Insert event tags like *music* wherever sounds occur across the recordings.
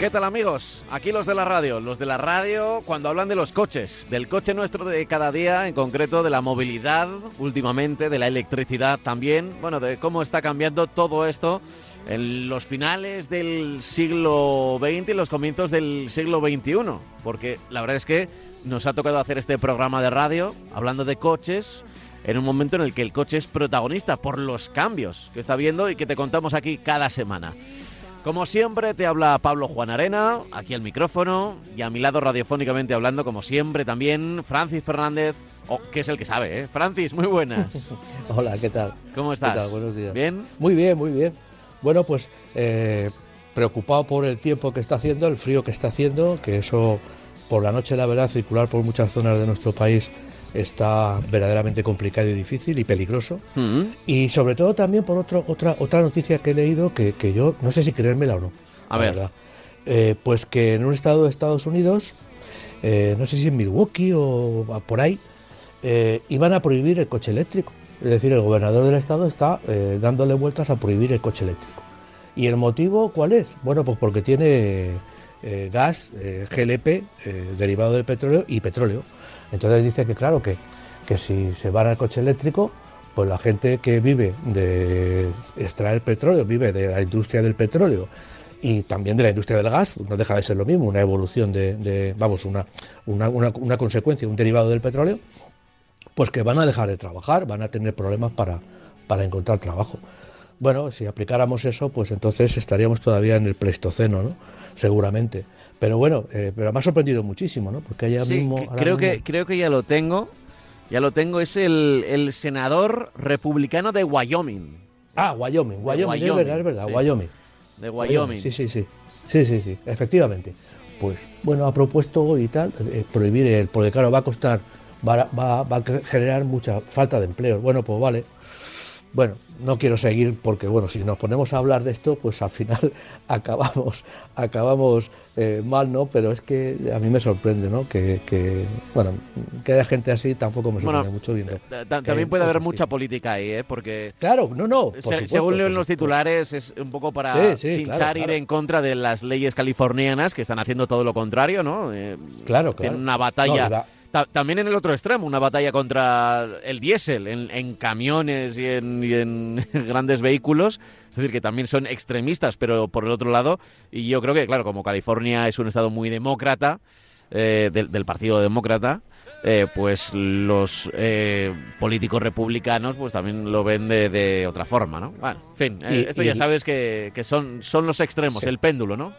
¿Qué tal amigos? Aquí los de la radio, los de la radio cuando hablan de los coches, del coche nuestro de cada día, en concreto de la movilidad últimamente, de la electricidad también, bueno, de cómo está cambiando todo esto en los finales del siglo XX y los comienzos del siglo XXI, porque la verdad es que nos ha tocado hacer este programa de radio hablando de coches en un momento en el que el coche es protagonista por los cambios que está viendo y que te contamos aquí cada semana. Como siempre, te habla Pablo Juan Arena, aquí al micrófono, y a mi lado radiofónicamente hablando, como siempre, también Francis Fernández, oh, que es el que sabe, ¿eh? Francis, muy buenas. *laughs* Hola, ¿qué tal? ¿Cómo estás? ¿Qué tal? Buenos días. ¿Bien? Muy bien, muy bien. Bueno, pues eh, preocupado por el tiempo que está haciendo, el frío que está haciendo, que eso por la noche, la verdad, circular por muchas zonas de nuestro país está verdaderamente complicado y difícil y peligroso. Mm. Y sobre todo también por otro, otra, otra noticia que he leído que, que yo no sé si creérmela o no. A ver. verdad. Eh, pues que en un estado de Estados Unidos, eh, no sé si en Milwaukee o por ahí, eh, iban a prohibir el coche eléctrico. Es decir, el gobernador del estado está eh, dándole vueltas a prohibir el coche eléctrico. ¿Y el motivo cuál es? Bueno, pues porque tiene gas, GLP, derivado del petróleo y petróleo. Entonces dice que claro, que, que si se van al coche eléctrico, pues la gente que vive de extraer petróleo, vive de la industria del petróleo y también de la industria del gas, no deja de ser lo mismo, una evolución de, vamos, una, una, una, una consecuencia, un derivado del petróleo, pues que van a dejar de trabajar, van a tener problemas para, para encontrar trabajo. Bueno, si aplicáramos eso, pues entonces estaríamos todavía en el Pleistoceno, ¿no? Seguramente. Pero bueno, eh, pero me ha sorprendido muchísimo, ¿no? Porque allá Sí, mismo... ahora creo, mismo- que, creo que ya lo tengo. Ya lo tengo, es el, el senador republicano de Wyoming. Ah, Wyoming, Wyoming, Wyoming, es verdad, es verdad, sí. Wyoming. De Wyoming. Sí, sí, sí. Sí, sí, sí, efectivamente. Pues bueno, ha propuesto y tal, eh, prohibir el, porque claro, va a costar, va, va, va a generar mucha falta de empleo. Bueno, pues vale. Bueno, no quiero seguir porque, bueno, si nos ponemos a hablar de esto, pues al final *laughs* acabamos, acabamos eh, mal, ¿no? Pero es que a mí me sorprende, ¿no? Que, que, bueno, que haya gente así tampoco me sorprende Bueno, mucho viendo. Que También hay puede haber mucha política ahí, ¿eh? Porque Claro, no, no. por Se- supuesto, según leo en los titulares, es un poco para Sí, sí, chinchar claro, ir claro. en contra de las leyes californianas que están haciendo todo lo contrario, ¿no? Eh, Claro, Tienen claro. una batalla. No, Ta- también en el otro extremo, una batalla contra el diésel en, en camiones y en, y en *laughs* grandes vehículos. Es decir, que también son extremistas, pero por el otro lado. Y yo creo que, claro, como California es un estado muy demócrata, eh, del, del Partido Demócrata, eh, pues los eh, políticos republicanos pues también lo ven de, de otra forma, ¿no? Bueno, en fin, eh, Y- esto ya sabes que, que son, son los extremos, Sí. el péndulo, ¿no?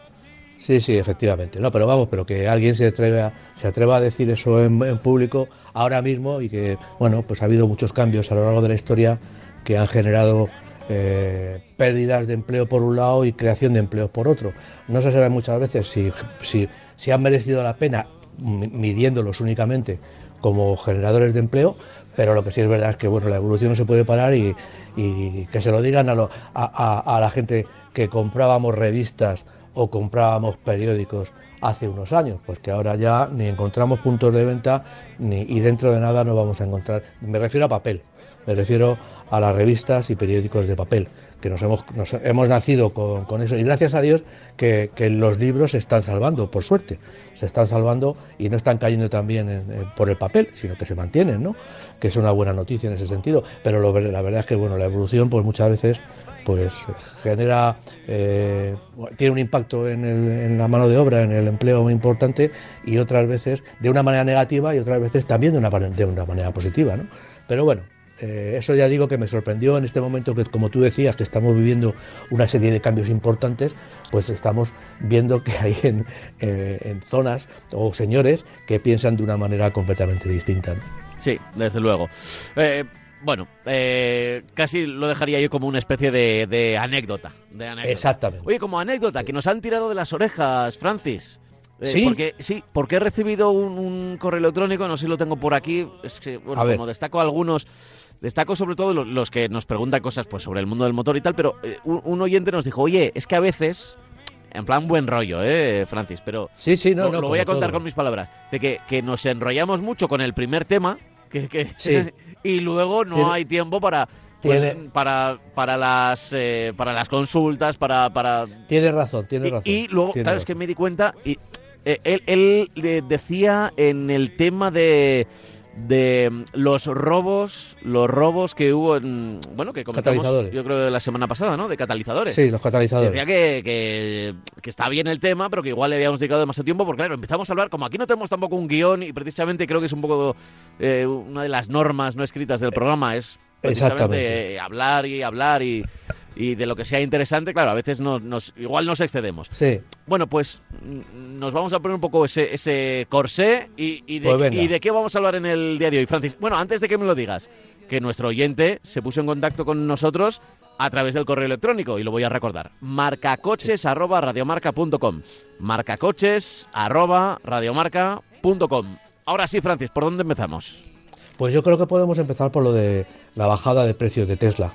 Sí, sí, efectivamente. No, pero vamos, pero que alguien se atreva, se atreva a decir eso en, público ahora mismo y que, bueno, pues ha habido muchos cambios a lo largo de la historia que han generado eh, pérdidas de empleo por un lado y creación de empleo por otro. No se sabe muchas veces si, si, si han merecido la pena mi- midiéndolos únicamente como generadores de empleo, pero lo que sí es verdad es que bueno, la evolución no se puede parar y, que se lo digan a, lo- a la gente que comprábamos revistas o comprábamos periódicos hace unos años, pues que ahora ya ni encontramos puntos de venta ni, y dentro de nada no vamos a encontrar. Me refiero a papel, me refiero a las revistas y periódicos de papel, que nos hemos, hemos nacido con, eso y gracias a Dios que, los libros se están salvando, por suerte, se están salvando y no están cayendo también en- por el papel, sino que se mantienen, ¿no? que es una buena noticia en ese sentido, pero la verdad es que bueno, la evolución pues muchas veces pues genera eh, tiene un impacto en, la mano de obra, en el empleo muy importante y otras veces de una manera negativa y otras veces también de una, de una manera positiva, ¿no? Pero bueno, eh, eso ya digo que me sorprendió en este momento que, como tú decías, que estamos viviendo una serie de cambios importantes, pues estamos viendo que hay en, eh, en zonas o señores que piensan de una manera completamente distinta. Sí, desde luego. Bueno, eh, casi lo dejaría yo como una especie de, de anécdota, de anécdota. Exactamente. Oye, como anécdota, que nos han tirado de las orejas, Francis. Eh, ¿Sí? Porque, sí, porque he recibido un, un correo electrónico, no sé si lo tengo por aquí, es que, bueno, como destaco algunos, destaco sobre todo los, los que nos preguntan cosas pues sobre el mundo del motor y tal, pero eh, un, un oyente nos dijo, oye, es que a veces, en plan buen rollo, ¿eh, Francis? Pero Sí, sí, no, lo, no. lo voy a contar todo. con mis palabras, de que, que nos enrollamos mucho con el primer tema, que, que- Sí. *laughs* y luego no Tiene- hay tiempo para... pues, para, para las eh, para las consultas, para, para Tiene razón, tiene razón. y luego, claro, es que me di cuenta y eh, él, él decía en el tema de de mm, los robos, los robos que hubo en bueno que comentamos yo creo la semana pasada, ¿no? De catalizadores. Sí, los catalizadores. Decía que, que, que está bien el tema, pero que igual le habíamos dedicado demasiado tiempo, porque claro, empezamos a hablar, como aquí no tenemos tampoco un guion, y precisamente creo que es un poco eh, una de las normas no escritas del programa, es precisamente Exactamente. eh, hablar y hablar y, y de lo que sea interesante, claro, a veces nos, nos- igual nos excedemos. Sí, Bueno, pues mm, nos vamos a poner un poco ese, ese corsé y, y de, Pues y de qué vamos a hablar en el día de hoy, Francis. Bueno, antes de que me lo digas, que nuestro oyente se puso en contacto con nosotros a través del correo electrónico y lo voy a recordar. marcacoches@radiomarca.com. marcacoches@radiomarca.com. Ahora sí, Francis, ¿por dónde empezamos? pues yo creo que podemos empezar por lo de la bajada de precios de Tesla.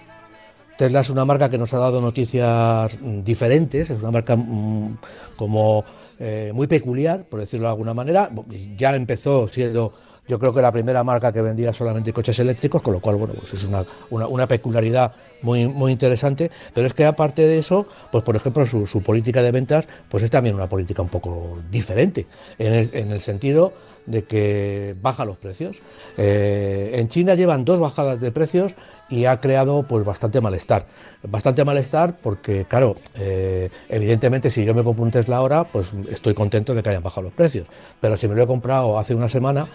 Tesla es una marca que nos ha dado noticias mm, diferentes, es una marca mm, como eh, muy peculiar, por decirlo de alguna manera. Ya empezó siendo, yo creo que la primera marca que vendía solamente coches eléctricos, con lo cual, bueno, pues es una, una- peculiaridad muy, muy interesante. Pero es que aparte de eso, pues por ejemplo, su, política de ventas, pues es también una política un poco diferente, en el, en el sentido de que baja los precios. Eh, en China llevan dos bajadas de precios y ha creado pues bastante malestar. Bastante malestar porque, claro, eh, evidentemente si yo me compro un Tesla ahora, pues estoy contento de que hayan bajado los precios. Pero si me lo he comprado hace una semana,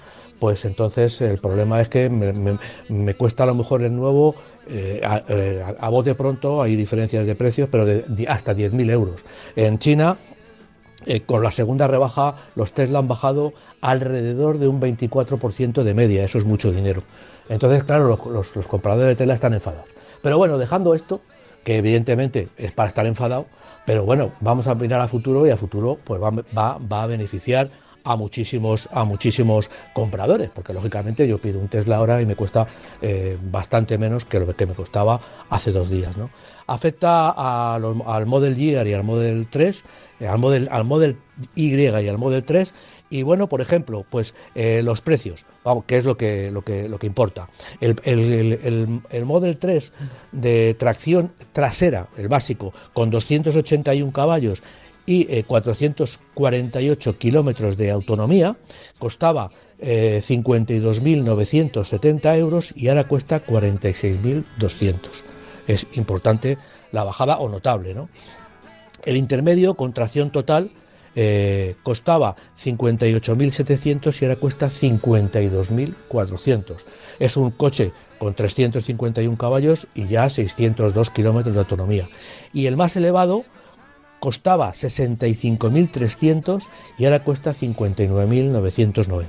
pues entonces el problema es que me, cuesta a lo mejor el nuevo, eh, a, eh, a- bote pronto hay diferencias de precios, pero de, de hasta 10.000 euros. En China eh, con la segunda rebaja, los Tesla han bajado alrededor de un 24% de media, eso es mucho dinero. Entonces, claro, los, los- los compradores de Tesla están enfadados. Pero bueno, dejando esto, que evidentemente es para estar enfadado, pero bueno, vamos a mirar a futuro y a futuro pues va, va- va a beneficiar a muchísimos, a muchísimos compradores, porque lógicamente yo pido un Tesla ahora y me cuesta eh, bastante menos que lo que me costaba hace dos días. ¿no? Afecta al Model Year y al Model 3, eh, al, Model, al Model Y y al Model 3, y bueno, por ejemplo, pues eh, los precios, vamos, que es lo que, lo que, lo que importa. El- el- el- el Model 3 de tracción trasera, el básico, con 281 caballos y eh, 448 kilómetros de autonomía, costaba eh, 52.970 euros y ahora cuesta 46.200. Es importante la bajada o notable, ¿no? El intermedio, con tracción total, eh, costaba 58.700 y ahora cuesta 52.400. Es un coche con 351 caballos y ya 602 kilómetros de autonomía. Y el más elevado costaba 65.300 y ahora cuesta 59.990.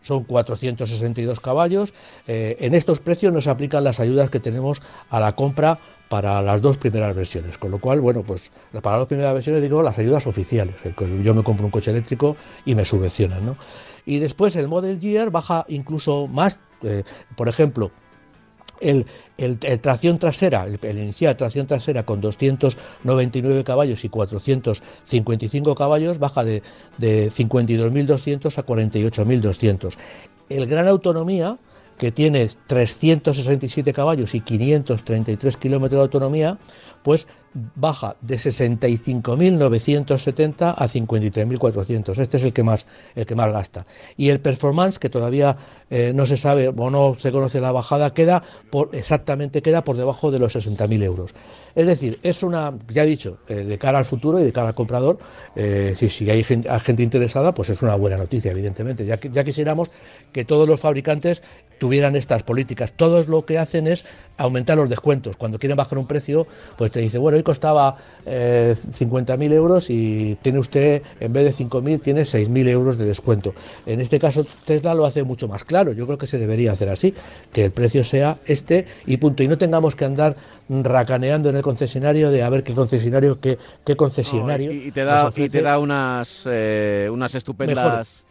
Son 462 caballos. Eh, en estos precios nos aplican las ayudas que tenemos a la compra para las dos primeras versiones. Con lo cual, bueno, pues para las dos primeras versiones digo las ayudas oficiales. Que Yo me compro un coche eléctrico y me subvencionan, ¿no? Y después el Model Year baja incluso más. eh, por ejemplo, el, tracción trasera, el, el inicial tracción trasera con 299 caballos y 455 caballos baja de, de 52.200 a 48.200. El gran autonomía, que tiene 367 caballos y 533 kilómetros de autonomía, pues baja de 65.970 a 53.400. Este es el que más el que más gasta. Y el performance, que todavía eh, no se sabe o no se conoce la bajada, queda por exactamente queda por debajo de los 60.000 euros. Es decir, es una, ya he dicho, eh, de cara al futuro y de cara al comprador, eh, si, si hay gente, interesada, pues es una buena noticia, evidentemente. Ya, ya quisiéramos que todos los fabricantes tuvieran estas políticas. Todos lo que hacen es aumentar los descuentos. Cuando quieren bajar un precio, pues te dice, bueno, hoy costaba eh, 50.000 euros y tiene usted, en vez de 5.000, tiene 6.000 euros de descuento. En este caso, Tesla lo hace mucho más claro. Yo creo que se debería hacer así, que el precio sea este y punto. Y no tengamos que andar racaneando en el concesionario de a ver qué concesionario, qué, qué concesionario. y, te da, y te da unas, eh, unas estupendas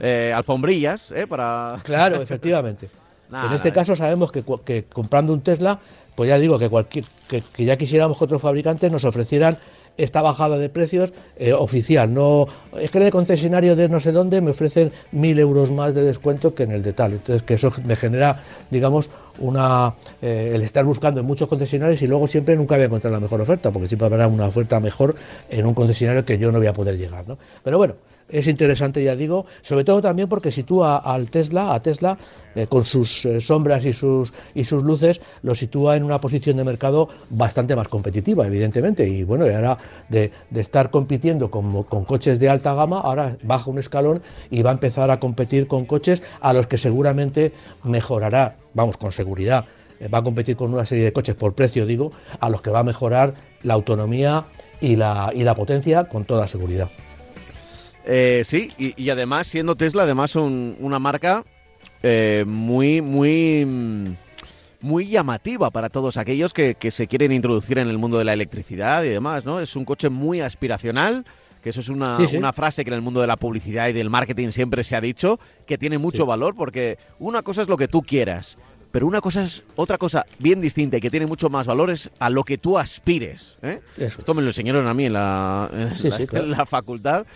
eh, alfombrillas eh, para... Claro, *laughs* efectivamente. en este caso sabemos que, que, comprando un Tesla, pues ya digo que, cualquier, que, que ya quisiéramos que otros fabricantes nos ofrecieran esta bajada de precios eh, oficial. No, es que en el concesionario de no sé dónde me ofrecen mil euros más de descuento que en el de tal. Entonces, que eso me genera, digamos, una eh, el estar buscando en muchos concesionarios y luego siempre nunca voy a encontrar la mejor oferta, porque siempre habrá una oferta mejor en un concesionario que yo no voy a poder llegar. ¿no? Pero bueno, es interesante, ya digo, sobre todo también porque sitúa al Tesla, a Tesla, eh, con sus eh, sombras y sus, y sus luces, lo sitúa en una posición de mercado bastante más competitiva, evidentemente. Y bueno, ahora de, de estar compitiendo con, con, coches de alta gama, ahora baja un escalón y va a empezar a competir con coches a los que seguramente mejorará, vamos, con seguridad. Eh, va a competir con una serie de coches por precio, digo, a los que va a mejorar la autonomía y la, y la potencia con toda seguridad. Eh, sí, y, y, además, siendo Tesla, además un, una marca eh, muy, muy, muy llamativa para todos aquellos que, que, se quieren introducir en el mundo de la electricidad y demás, ¿no? Es un coche muy aspiracional, que eso es una, sí, sí. una frase que en el mundo de la publicidad y del marketing siempre se ha dicho, que tiene mucho sí. valor, porque una cosa es lo que tú quieras, pero una cosa es otra cosa bien distinta y que tiene mucho más valor es a lo que tú aspires. ¿eh? Esto me lo enseñaron a mí en la, en la, claro. en la facultad.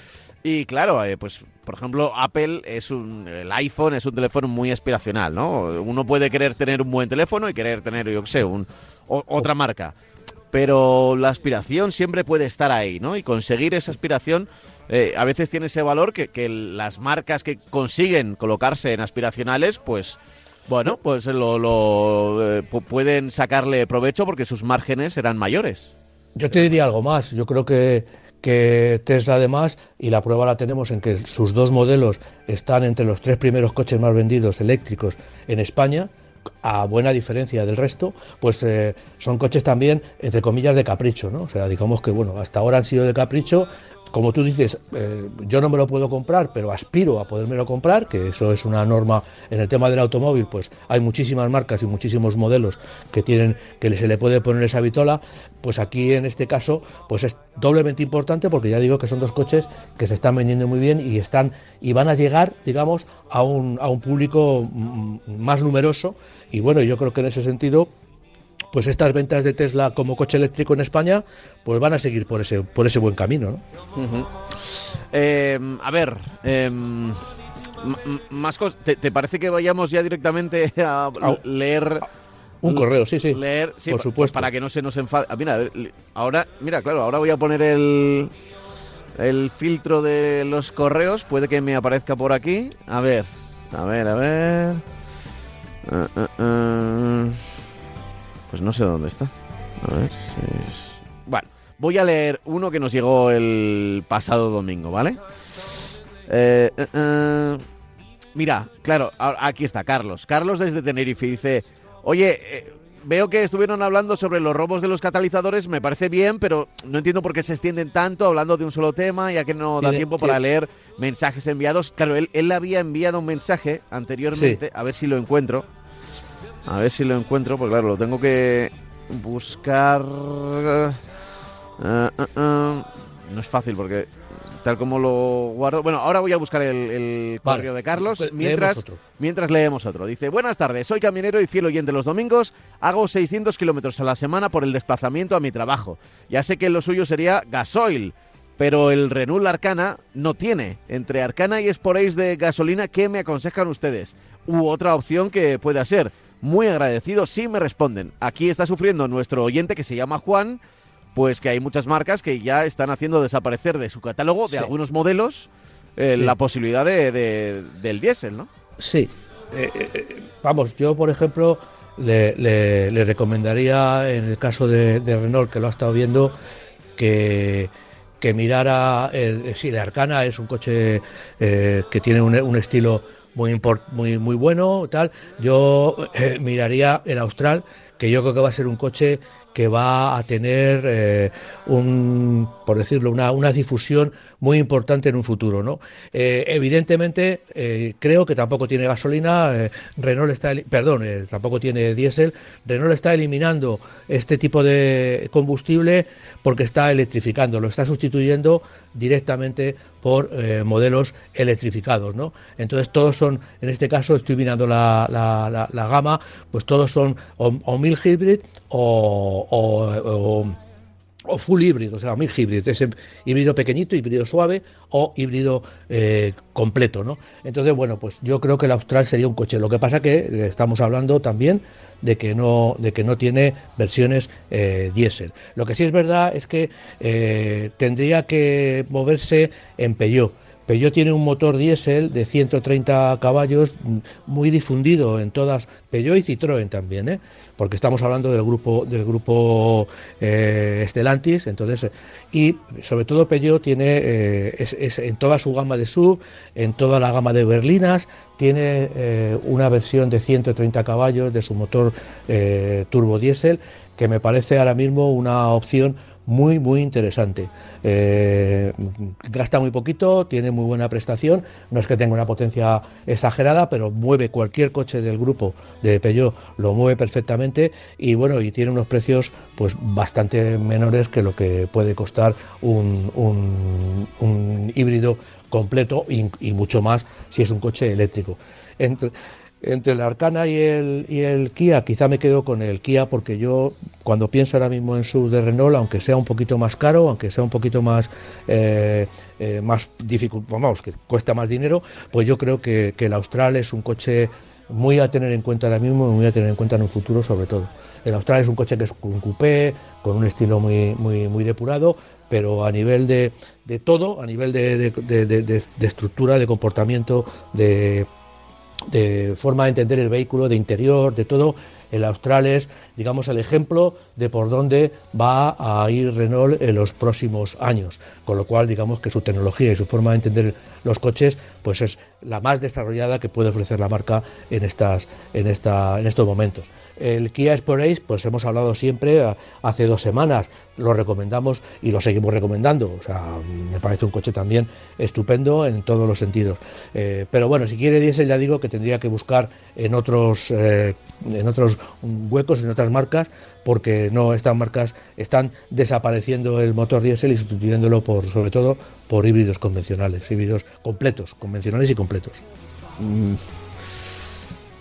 Y claro, eh, pues por ejemplo, Apple es un. El iPhone es un teléfono muy aspiracional, ¿no? Uno puede querer tener un buen teléfono y querer tener, yo qué sé, un, o, otra marca. Pero la aspiración siempre puede estar ahí, ¿no? Y conseguir esa aspiración eh, a veces tiene ese valor que, que, las marcas que consiguen colocarse en aspiracionales, pues. Bueno, pues lo, lo eh, pueden sacarle provecho porque sus márgenes serán mayores. Yo te diría algo más. Yo creo que que Tesla además, y la prueba la tenemos en que sus dos modelos están entre los tres primeros coches más vendidos eléctricos en España, a buena diferencia del resto, pues eh, son coches también, entre comillas, de capricho, ¿no? O sea, digamos que, bueno, hasta ahora han sido de capricho, como tú dices, eh, yo no me lo puedo comprar, pero aspiro a podérmelo comprar, que eso es una norma en el tema del automóvil, pues hay muchísimas marcas y muchísimos modelos que tienen que se le puede poner esa vitola, pues aquí en este caso pues es doblemente importante porque ya digo que son dos coches que se están vendiendo muy bien y están y van a llegar, digamos, a un, a un público más numeroso. Y bueno, yo creo que en ese sentido pues estas ventas de Tesla como coche eléctrico en España, pues van a seguir por ese, por ese buen camino, ¿no? Uh -huh. eh, a ver, eh, más cosas. ¿Te, ¿Te, parece que vayamos ya directamente a leer? Un correo, sí, sí. Leer, sí, por supuesto. Para que no se nos enfade. Ah, mira, ahora, mira, claro, ahora voy a poner el, el filtro de los correos. Puede que me aparezca por aquí. A ver, a ver, a ver. Uh, uh, uh. Pues no sé dónde está. A ver si es... Bueno, voy a leer uno que nos llegó el pasado domingo, ¿vale? Eh, eh, eh. Mira, claro, aquí está Carlos. Carlos desde Tenerife dice, oye, eh, veo que estuvieron hablando sobre los robos de los catalizadores, me parece bien, pero no entiendo por qué se extienden tanto hablando de un solo tema, ya que no da tiempo para leer mensajes enviados. Claro, él, él había enviado un mensaje anteriormente, sí. a ver si lo encuentro. A ver si lo encuentro, porque claro, lo tengo que buscar. Uh, uh, uh. No es fácil porque tal como lo guardo. Bueno, ahora voy a buscar el, el vale. correo de Carlos pues mientras, leemos mientras leemos otro. Dice: Buenas tardes, soy camionero y fiel oyente los domingos. Hago 600 kilómetros a la semana por el desplazamiento a mi trabajo. Ya sé que lo suyo sería gasoil. Pero el Renault Arcana no tiene. Entre Arcana y Sporace de gasolina, ¿qué me aconsejan ustedes? U otra opción que pueda ser muy agradecido si me responden. Aquí está sufriendo nuestro oyente que se llama Juan, pues que hay muchas marcas que ya están haciendo desaparecer de su catálogo de sí. algunos modelos eh, sí. la posibilidad de, de, del diésel, ¿no? Sí. Eh, eh, vamos, yo por ejemplo le, le, le, recomendaría en el caso de, de, Renault, que lo ha estado viendo, que, que mirara, el, sí, la Arcana es un coche eh, que tiene un, un estilo muy, muy, muy bueno, tal. Yo eh, miraría el Austral, que yo creo que va a ser un coche que va a tener eh, un, por decirlo, una, una difusión muy importante en un futuro. ¿no? Eh, evidentemente, eh, creo que tampoco tiene gasolina, eh, Renault está, perdón, tampoco tiene diésel, Renault está eliminando este tipo de combustible porque está electrificando, lo está sustituyendo directamente por modelos electrificados. ¿no? Entonces todos son, en este caso estoy mirando la, la, gama, pues todos son o, mil hybrid o full híbrido, o sea, mil híbrido, ese híbrido pequeñito, híbrido suave o híbrido eh, completo, ¿no? Entonces, bueno, pues yo creo que el Austral sería un coche. Lo que pasa que eh, estamos hablando también de que no, de que no tiene versiones eh, diésel. Lo que sí es verdad es que tendría que moverse en Peugeot. Peugeot tiene un motor diésel de 130 caballos mm, muy difundido en todas, Peugeot y Citroën también, ¿eh? porque estamos hablando del grupo del grupo eh, Stellantis, entonces y sobre todo Peugeot tiene eh, es, en toda su gama de sub, en toda la gama de berlinas tiene eh, una versión de 130 caballos de su motor turbo diésel que me parece ahora mismo una opción muy, muy interesante. Eh, gasta muy poquito, tiene muy buena prestación, no es que tenga una potencia exagerada, pero mueve cualquier coche del grupo de Peugeot, lo mueve perfectamente y bueno, y tiene unos precios pues bastante menores que lo que puede costar un, un, híbrido completo y, y, mucho más si es un coche eléctrico. Entre, entre el Arcana y el, Kia, quizá me quedo con el Kia porque yo cuando pienso ahora mismo en su de Renault, aunque sea un poquito más caro, aunque sea un poquito más, eh, eh, más difícil, vamos, que cuesta más dinero, pues yo creo que, el Austral es un coche muy a tener en cuenta ahora mismo y muy a tener en cuenta en un futuro sobre todo. El Austral es un coche que es un coupé, con un estilo muy, muy, muy depurado, pero a nivel de, de todo, a nivel de, de estructura, de comportamiento, de de forma de entender el vehículo, de interior, de todo. El Austral es, digamos, el ejemplo de por dónde va a ir Renault en los próximos años. Con lo cual, digamos que su tecnología y su forma de entender los coches, pues es la más desarrollada que puede ofrecer la marca en, estas, en, esta, en estos momentos. El Kia Sportage, pues hemos hablado siempre hace dos semanas, lo recomendamos y lo seguimos recomendando. O sea, me parece un coche también estupendo en todos los sentidos. Eh, pero bueno, si quiere diésel, ya digo que tendría que buscar en otros, eh, en otros huecos, en otras marcas, porque no, estas marcas están desapareciendo el motor diésel y sustituyéndolo por, sobre todo, por híbridos convencionales, híbridos completos, convencionales y completos. Mm.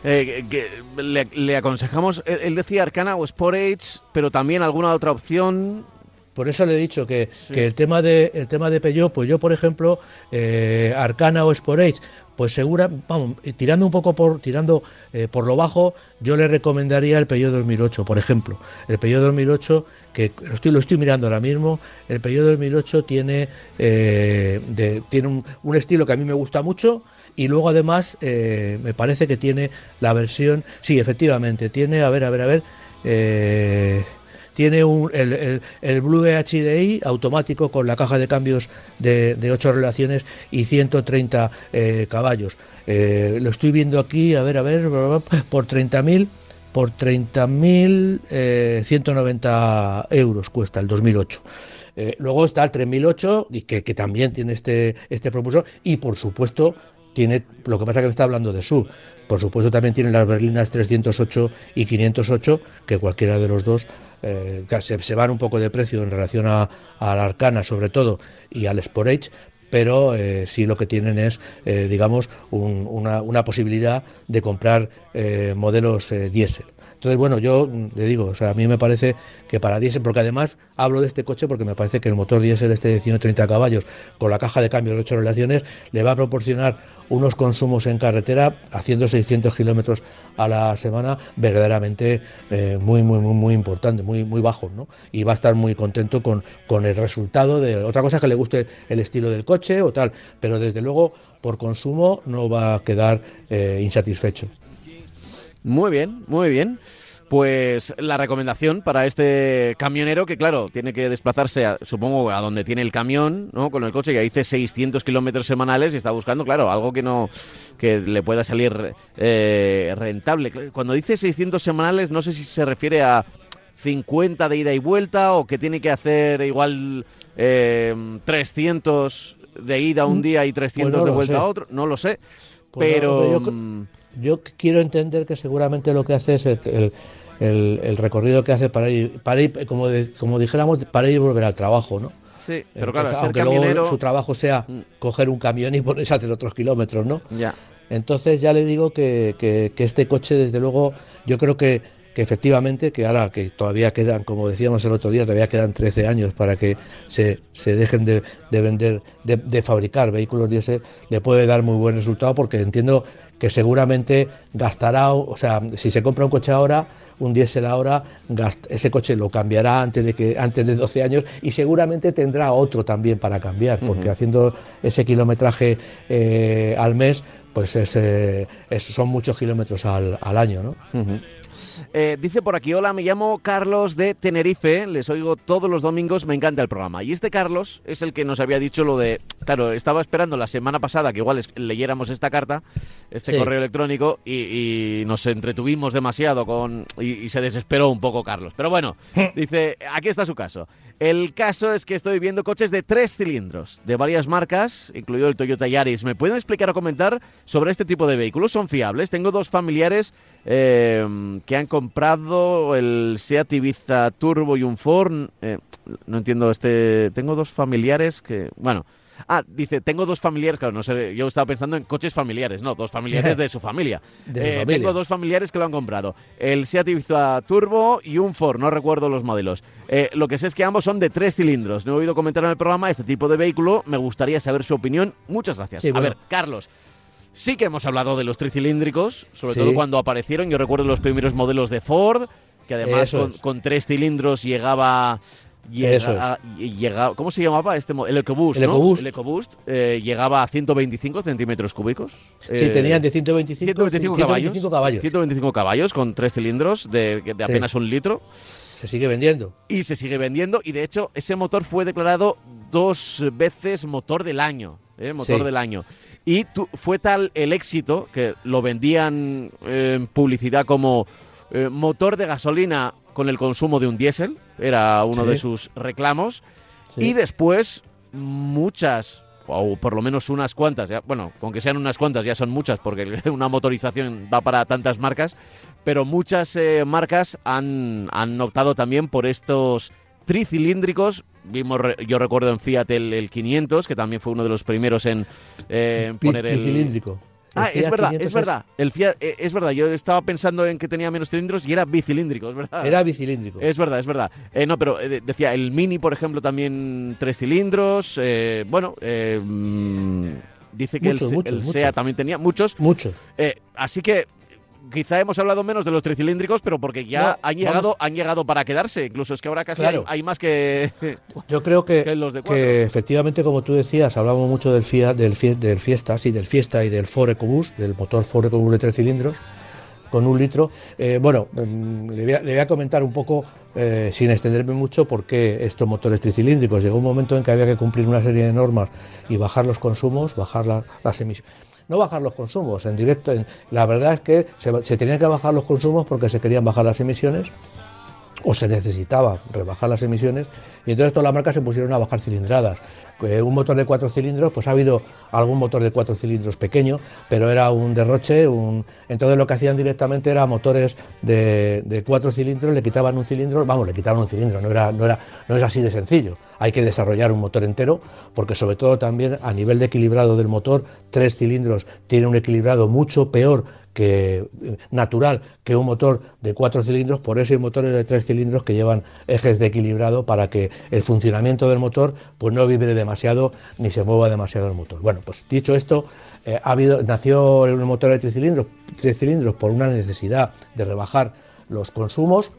Eh, que le, aconsejamos, él, decía Arcana o Sportage, pero también alguna otra opción. Por eso le he dicho que, el tema de el tema de Peugeot, pues yo por ejemplo, eh, Arcana o Sportage, pues segura, vamos, tirando un poco por tirando eh, por lo bajo, yo le recomendaría el Peugeot 2008, por ejemplo. El Peugeot 2008 que lo estoy, lo estoy mirando ahora mismo, el Peugeot 2008 tiene, tiene un, un, estilo que a mí me gusta mucho, y luego además eh, me parece que tiene la versión, sí, efectivamente, tiene, a ver, a ver, a ver, eh, tiene un, el, el, Blue HDI automático con la caja de cambios de, de 8 relaciones y 130 eh, caballos. lo estoy viendo aquí, a ver, a ver, por 30.000 por 30.190 190 euros cuesta el 2008. luego está el 3008, que, que también tiene este, este propulsor, y por supuesto tiene, lo que pasa es que me está hablando de SUV. Por supuesto también tiene las berlinas 308 y 508, que cualquiera de los dos eh, se, van un poco de precio en relación a, la Arcana sobre todo y al Sportage, pero eh, sí lo que tienen es, eh, digamos, una, posibilidad de comprar modelos diésel. Entonces, bueno, yo le digo, o sea, a mí me parece que para diésel, porque además hablo de este coche porque me parece que el motor diésel este de 130 caballos con la caja de cambio de 8 relaciones le va a proporcionar unos consumos en carretera haciendo 600 kilómetros a la semana verdaderamente eh, muy, muy, muy, muy importante, muy, muy bajos, ¿no? Y va a estar muy contento con, con el resultado de otra cosa que le guste el estilo del coche o tal, pero desde luego por consumo no va a quedar eh, insatisfecho. Muy bien, muy bien. Pues la recomendación para este camionero que, claro, tiene que desplazarse, supongo, a donde tiene el camión, ¿no? Con el coche, que dice 600 kilómetros semanales y está buscando, claro, algo que no que le pueda salir eh, rentable. Cuando dice 600 semanales, no sé si se refiere a 50 de ida y vuelta o que tiene que hacer igual eh, 300 de ida un mm, día y 300 pues de vuelta a otro. No lo sé, pues pero... yo, quiero entender que seguramente lo que hace es el el, recorrido que hace para ir, para ir como, como dijéramos, para ir y volver al trabajo, ¿no? Sí, pero claro, aunque luego su trabajo sea mm. coger un camión y ponerse a hacer otros kilómetros, ¿no? Ya. Entonces ya le digo que, que, este coche, desde luego, yo creo que, que, efectivamente, que ahora que todavía quedan, como decíamos el otro día, todavía quedan 13 años para que se, se dejen de, de vender, de, de, fabricar vehículos diésel, le puede dar muy buen resultado porque entiendo que seguramente gastará, o sea, si se compra un coche ahora, un diésel ahora, ese coche lo cambiará antes de que antes de 12 años y seguramente tendrá otro también para cambiar, porque haciendo ese kilometraje eh, al mes, pues eh, son muchos kilómetros al, año, ¿no? Eh, dice por aquí, hola, me llamo Carlos de Tenerife, les oigo todos los domingos, me encanta el programa. Y este Carlos es el que nos había dicho lo de, claro, estaba esperando la semana pasada que igual leyéramos esta carta, este correo electrónico, y, nos entretuvimos demasiado con y, se desesperó un poco Carlos. Pero bueno, *laughs* dice, aquí está su caso. El caso es que estoy viendo coches de tres cilindros, de varias marcas, incluido el Toyota Yaris. ¿Me pueden explicar o comentar sobre este tipo de vehículos? ¿Son fiables? Tengo dos familiares eh, que han comprado el Seat Ibiza Turbo y un Ford. Eh, no entiendo este... Tengo dos familiares que... Bueno, Ah, dice, tengo dos familiares, claro, no sé, yo estaba pensando en coches familiares, no, dos familiares *laughs* de su familia. Eh, tengo dos familiares que lo han comprado, el Seat Ibiza Turbo y un Ford, no recuerdo los modelos. Eh, lo que sé es que ambos son de tres cilindros. No he oído comentar en el programa este tipo de vehículo, me gustaría saber su opinión. Muchas gracias. A ver, Carlos. Sí que hemos hablado de los tricilíndricos, sobre todo cuando aparecieron. Yo recuerdo los primeros modelos de Ford, que además con, tres cilindros llegaba Llega, ¿Cómo se llamaba este El EcoBoost, el ¿no? El EcoBoost eh, llegaba a 125 centímetros cúbicos. Sí, eh, tenían de 125, 125, caballos, 125 caballos. con tres cilindros de, apenas un litro. Se sigue vendiendo. Y se sigue vendiendo. Y de hecho, ese motor fue declarado dos veces motor del año. ¿eh? Motor del año. Y fue tal el éxito que lo vendían en publicidad como motor de gasolina con el consumo de un diésel, era uno de sus reclamos. Y después muchas, o por lo menos unas cuantas, ya, bueno, con que sean unas cuantas ya son muchas, porque *laughs* una motorización va para tantas marcas, pero muchas eh, marcas han, han optado también por estos tricilíndricos. Vimos, yo recuerdo en Fiat el, 500, que también fue uno de los primeros en, eh, poner el... Tricilíndrico. Ah, es verdad, es verdad. El Fiat, eh, es verdad. Yo estaba pensando en que tenía menos cilindros y era bicilíndrico, es verdad. Era bicilíndrico. Es verdad, es verdad. Eh, no, pero eh, decía, el Mini, por ejemplo, también tres cilindros. bueno, mm, dice que el, SEA también tenía muchos. Muchos. así que quizá hemos hablado menos de los tricilíndricos, pero porque ya han llegado han llegado para quedarse. Incluso es que ahora casi hay, más que *laughs* Yo creo que, los de que efectivamente, como tú decías, hablamos mucho del Fiat, del, del Fiesta, sí, del Fiesta y del Ford EcoBoost, del motor Ford EcoBoost de tres cilindros con un litro. Eh, bueno, mm, le voy, a, comentar un poco, eh, sin extenderme mucho, por qué estos motores tricilíndricos. Llegó un momento en que había que cumplir una serie de normas y bajar los consumos, bajar las emisiones no bajar los consumos en directo. la verdad es que se, tenían que bajar los consumos porque se querían bajar las emisiones o se necesitaba rebajar las emisiones y entonces todas las marcas se pusieron a bajar cilindradas. Eh, un motor de cuatro cilindros, pues ha habido algún motor de cuatro cilindros pequeño, pero era un derroche, un... entonces lo que hacían directamente era motores de, cuatro cilindros, le quitaban un cilindro, vamos, le quitaban un cilindro, no, era, no, era, no es así de sencillo, hay que desarrollar un motor entero, porque sobre todo también a nivel de equilibrado del motor, tres cilindros tiene un equilibrado mucho peor que natural que un motor de cuatro cilindros, por eso hay motores de tres cilindros que llevan ejes de equilibrado para que el funcionamiento del motor pues no vibre demasiado ni se mueva demasiado el motor. Bueno, pues dicho esto, eh, ha habido, nació el motor de tres cilindros, tres cilindros por una necesidad de rebajar los consumos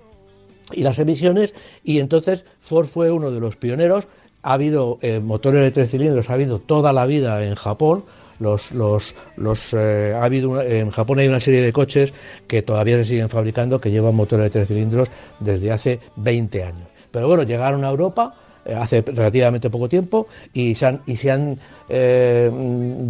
y las emisiones y entonces Ford fue uno de los pioneros. Ha habido eh, motores de tres cilindros, ha habido toda la vida en Japón, los, los, los eh, ha habido en Japón hay una serie de coches que todavía se siguen fabricando que llevan motores de tres cilindros desde hace 20 años. Pero bueno, llegaron a Europa eh, hace relativamente poco tiempo y se han, y se han eh,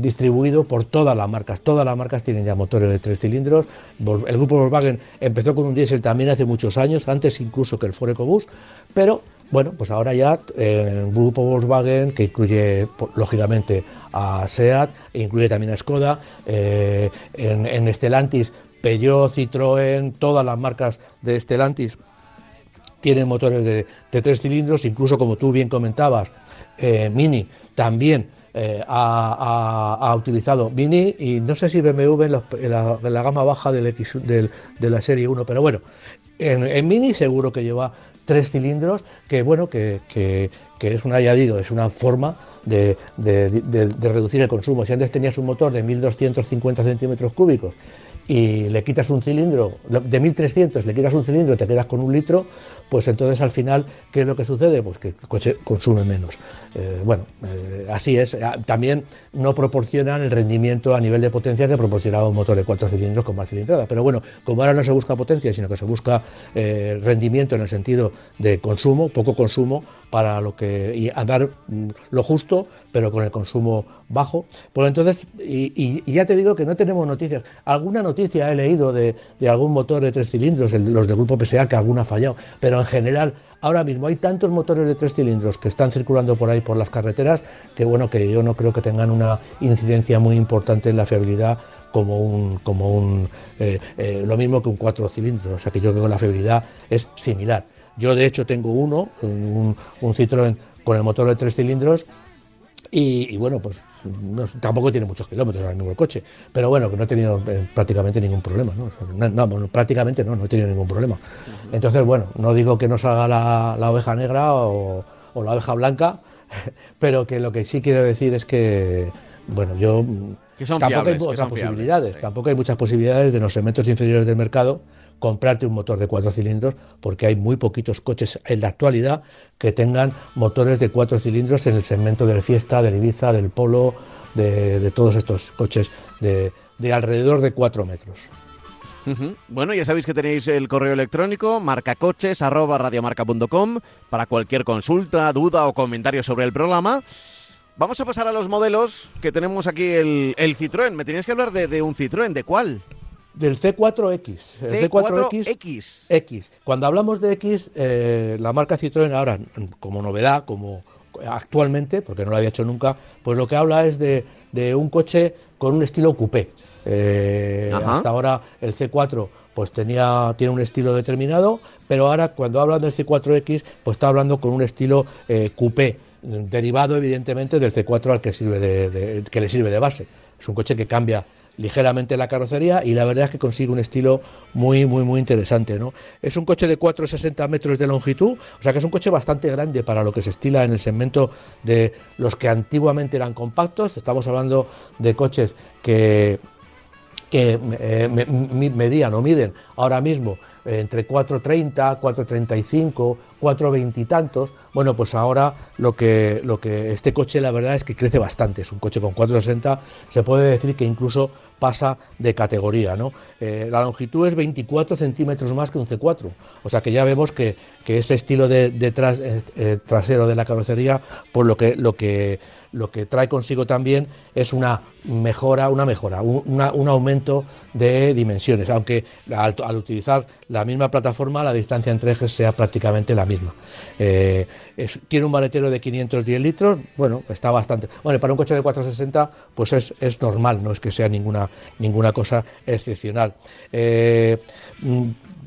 distribuido por todas las marcas. Todas las marcas tienen ya motores de tres cilindros. El grupo Volkswagen empezó con un diésel también hace muchos años, antes incluso que el Ford EcoBoost, pero bueno, pues ahora ya el grupo Volkswagen, que incluye lógicamente a SEAT, incluye también a Skoda, en, en Stellantis, Peugeot, Citroën, todas las marcas de Stellantis tienen motores de, tres cilindros, incluso como tú bien comentabas, eh, Mini también eh, ha, utilizado Mini y no sé si BMW en la, gama baja del X, de la serie 1, pero bueno, en, Mini seguro que lleva tres cilindros, que bueno, que, es un añadido, es una forma de, reducir el consumo. Si antes tenías un motor de 1250 centímetros cúbicos y le quitas un cilindro, de 1300 le quitas un cilindro y te quedas con un litro, pues entonces al final, ¿qué es lo que sucede? Pues que el coche consume menos. Eh, bueno, eh, así es. Ah, también no proporcionan el rendimiento a nivel de potencia que proporcionaba un motor de cuatro cilindros con más cilindrada. Pero bueno, como ahora no se busca potencia, sino que se busca eh, rendimiento en el sentido de consumo, poco consumo, para lo que y a dar mm, lo justo, pero con el consumo bajo. Pues entonces, y, ya te digo que no tenemos noticias. Alguna noticia he leído de, algún motor de tres cilindros, los del grupo PSA, que alguna ha fallado, pero en general ahora mismo hay tantos motores de tres cilindros que están circulando por ahí por las carreteras que bueno que yo no creo que tengan una incidencia muy importante en la fiabilidad como un como un eh, eh, lo mismo que un cuatro cilindros. O sea que yo creo que la fiabilidad es similar. Yo de hecho tengo uno un, un Citroën con el motor de tres cilindros y, bueno, pues tampoco tiene muchos kilómetros ahora mismo el coche, pero bueno, que no he tenido eh, prácticamente ningún problema, ¿no? no, prácticamente no, no he tenido ningún problema. Entonces, bueno, no digo que no salga la, oveja negra o, la oveja blanca, *laughs* pero que lo que sí quiero decir es que, bueno, yo... tampoco hay muchas posibilidades, tampoco hay muchas posibilidades de los segmentos inferiores del mercado comprarte un motor de cuatro cilindros, porque hay muy poquitos coches en la actualidad que tengan motores de cuatro cilindros en el segmento del Fiesta, del Ibiza, del Polo, de, todos estos coches de, alrededor de cuatro metros. Bueno, ya sabéis que tenéis el correo electrónico marcacoches@radiomarca.com para cualquier consulta, duda o comentario sobre el programa. Vamos a pasar a los modelos que tenemos aquí el, Citroën. Me tenías que hablar de, de un Citroën, ¿de cuál? Del C4X. El C4X. X. Cuando hablamos de X, eh, la marca Citroën ahora, como novedad, como actualmente, porque no lo había hecho nunca, pues lo que habla es de, un coche con un estilo coupé. Eh, hasta ahora el C4 pues tenía, tiene un estilo determinado, pero ahora cuando hablan del C4X, pues está hablando con un estilo eh, coupé, derivado evidentemente del C4 al que, sirve de, que le sirve de base. Es un coche que cambia ligeramente la carrocería y la verdad es que consigue un estilo muy, muy, muy interesante. ¿no? Es un coche de 4,60 metros de longitud, o sea que es un coche bastante grande para lo que se estila en el segmento de los que antiguamente eran compactos. Estamos hablando de coches que que eh, medían o miden ahora mismo entre 4.30, 4.35, 4.20 y tantos, bueno, pues ahora lo que, lo que este coche la verdad es que crece bastante, es un coche con 4.60, se puede decir que incluso pasa de categoría, ¿no? Eh, la longitud es 24 centímetros más que un C4, o sea que ya vemos que, ese estilo de, eh, trasero de la carrocería, por lo que, lo que lo que trae consigo también es una mejora, una mejora, un, aumento de dimensiones, aunque al, utilizar la misma plataforma la distancia entre ejes sea prácticamente la misma. Eh, tiene un maletero de 510 litros, bueno, está bastante. Bueno, para un coche de 460 pues es, normal, no es que sea ninguna, ninguna cosa excepcional. Eh,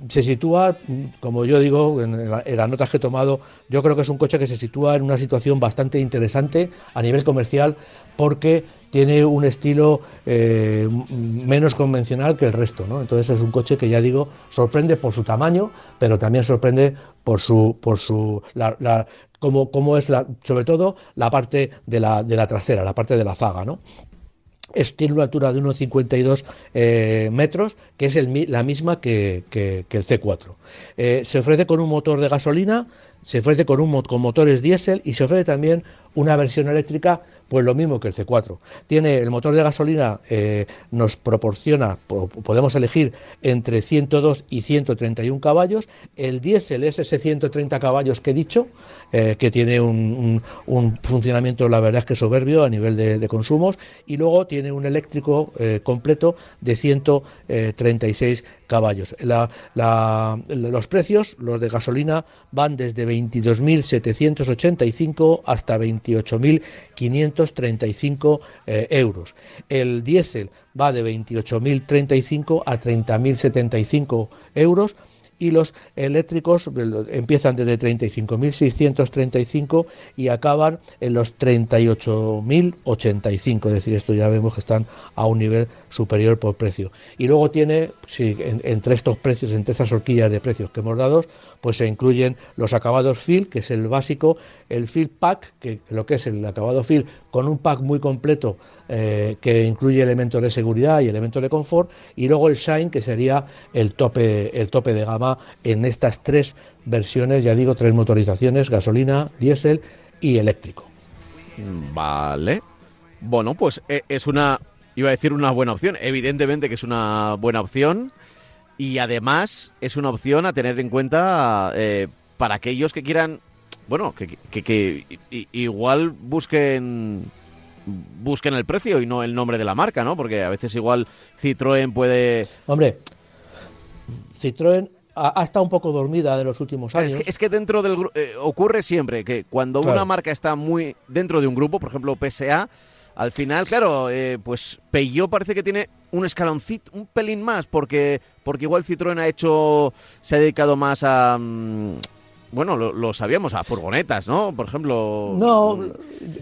se sitúa, como yo digo, en, las notas que he tomado, yo creo que es un coche que se sitúa en una situación bastante interesante a nivel comercial porque tiene un estilo eh, menos convencional que el resto, ¿no? Entonces es un coche que ya digo sorprende por su tamaño, pero también sorprende por su, por su, la, como, es la, sobre todo la parte de la, de la trasera, la parte de la zaga, ¿no? Tiene una altura de unos 52 eh, metros, que es la misma que, el C4. Eh, se ofrece con un motor de gasolina, se ofrece con, un, con motores diésel y se ofrece también una versión eléctrica Pues lo mismo que el C4. Tiene el motor de gasolina, eh, nos proporciona, podemos elegir entre 102 y 131 caballos. El diésel es ese 130 caballos que he dicho, eh, que tiene un, funcionamiento, la verdad es que soberbio a nivel de, consumos. Y luego tiene un eléctrico eh, completo de 136 caballos. los precios, los de gasolina, van desde 22.785 hasta 28.535 eh, euros. El diésel va de 28.035 a 30.075 euros y los eléctricos empiezan desde 35.635 y acaban en los 38.085, es decir, esto ya vemos que están a un nivel superior por precio. Y luego tiene, si entre estos precios, entre esas horquillas de precios que hemos dado, pues se incluyen los acabados fill, que es el básico, el fill pack, que lo que es el acabado fill, con un pack muy completo eh, que incluye elementos de seguridad y elementos de confort, y luego el shine, que sería el tope, el tope de gama en estas tres versiones, ya digo, tres motorizaciones, gasolina, diésel y eléctrico. Vale. Bueno, pues eh, es una iba a decir una buena opción. Evidentemente que es una buena opción y además es una opción a tener en cuenta eh, para aquellos que quieran, bueno, que, que, igual busquen busquen el precio y no el nombre de la marca, ¿no? Porque a veces igual Citroën puede... Hombre, Citroën ha, estado un poco dormida de los últimos años. Es que, dentro del. Eh, ocurre siempre que cuando una marca está muy dentro de un grupo, por ejemplo PSA, al final, claro, eh, pues Peugeot parece que tiene un escaloncito, un pelín más, porque, porque igual Citroën ha hecho, se ha dedicado más a... Mm, bueno, lo, sabíamos, a furgonetas, ¿no? Por ejemplo... No,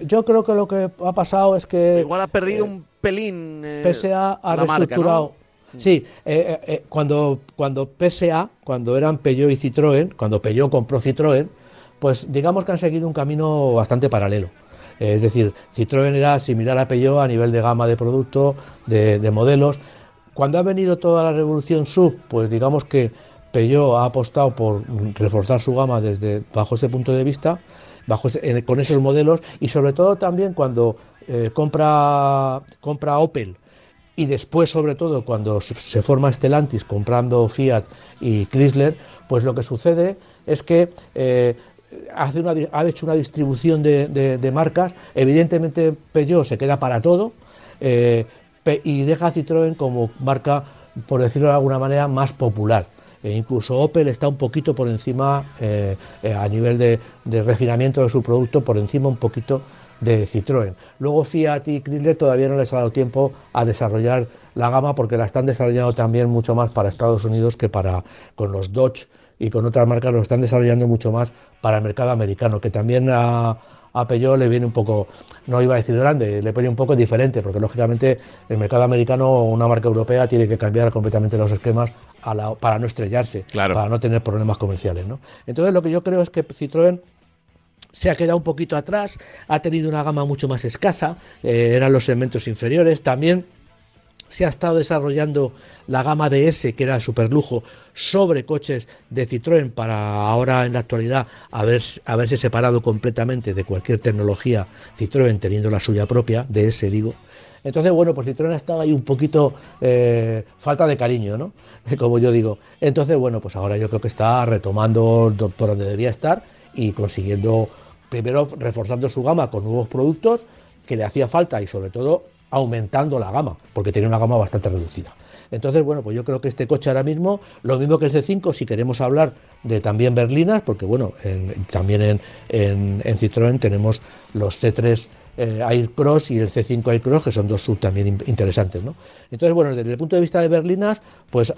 yo creo que lo que ha pasado es que... Igual ha perdido eh, un pelín... Eh, PSA ha reestructurado... Sí, cuando, cuando PSA, cuando eran Peugeot y Citroën, cuando Peugeot compró Citroën, pues digamos que han seguido un camino bastante paralelo. Es decir, Citroën era similar a Peugeot a nivel de gama de producto, de, modelos. Cuando ha venido toda la revolución sub, pues digamos que Peugeot ha apostado por reforzar su gama desde bajo ese punto de vista, bajo con esos modelos y sobre todo también cuando eh, compra, compra Opel y después sobre todo cuando se forma Stellantis comprando Fiat y Chrysler, pues lo que sucede es que eh, ha hecho una distribución de, marcas. Evidentemente Peugeot se queda para todo eh, y deja a Citroën como marca, por decirlo de alguna manera, más popular. E incluso Opel está un poquito por encima, eh, eh, a nivel de, refinamiento de su producto, por encima un poquito de Citroën. Luego Fiat y Chrysler todavía no les ha dado tiempo a desarrollar la gama porque la están desarrollando también mucho más para Estados Unidos que para con los Dodge y con otras marcas lo están desarrollando mucho más para el mercado americano, que también a, a Peugeot le viene un poco, no iba a decir grande, le pone un poco diferente, porque lógicamente el mercado americano, una marca europea, tiene que cambiar completamente los esquemas para no estrellarse, para no tener problemas comerciales. ¿no? Entonces lo que yo creo es que Citroën se ha quedado un poquito atrás, ha tenido una gama mucho más escasa, eh, eran los segmentos inferiores, también se ha estado desarrollando la gama de S, que era superlujo, sobre coches de Citroën para ahora en la actualidad haberse separado completamente de cualquier tecnología Citroën teniendo la suya propia, de S digo. Entonces, bueno, pues Citroën ha estado ahí un poquito eh, falta de cariño, ¿no? *laughs* Como yo digo. Entonces, bueno, pues ahora yo creo que está retomando por donde debía estar y consiguiendo, primero, reforzando su gama con nuevos productos que le hacía falta y sobre todo aumentando la gama, porque tenía una gama bastante reducida. Entonces, bueno, pues yo creo que este coche ahora mismo, lo mismo que el C5, si queremos hablar de también berlinas, porque bueno, también en, en, Citroën tenemos los C3 eh, Aircross y el C5 Aircross, que son dos sub también interesantes. ¿no? Entonces, bueno, desde el punto de vista de berlinas, pues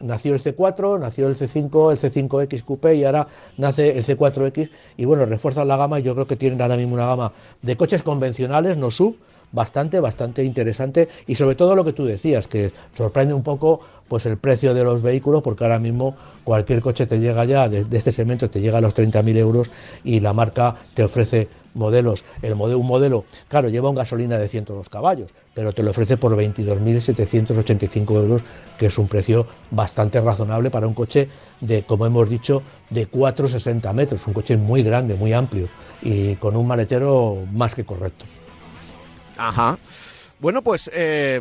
nació el C4, nació el C5, el C5X Coupé y ahora nace el C4X y bueno, refuerzan la gama y yo creo que tienen ahora mismo una gama de coches convencionales, no sub, bastante, bastante interesante y sobre todo lo que tú decías, que sorprende un poco pues el precio de los vehículos porque ahora mismo cualquier coche te llega ya de, este segmento te llega a los 30.000 euros y la marca te ofrece modelos, el modelo, un modelo, claro, lleva un gasolina de 102 caballos, pero te lo ofrece por 22.785 euros, que es un precio bastante razonable para un coche de, como hemos dicho, de 4,60 metros, un coche muy grande, muy amplio y con un maletero más que correcto. Ajá. Bueno, pues eh,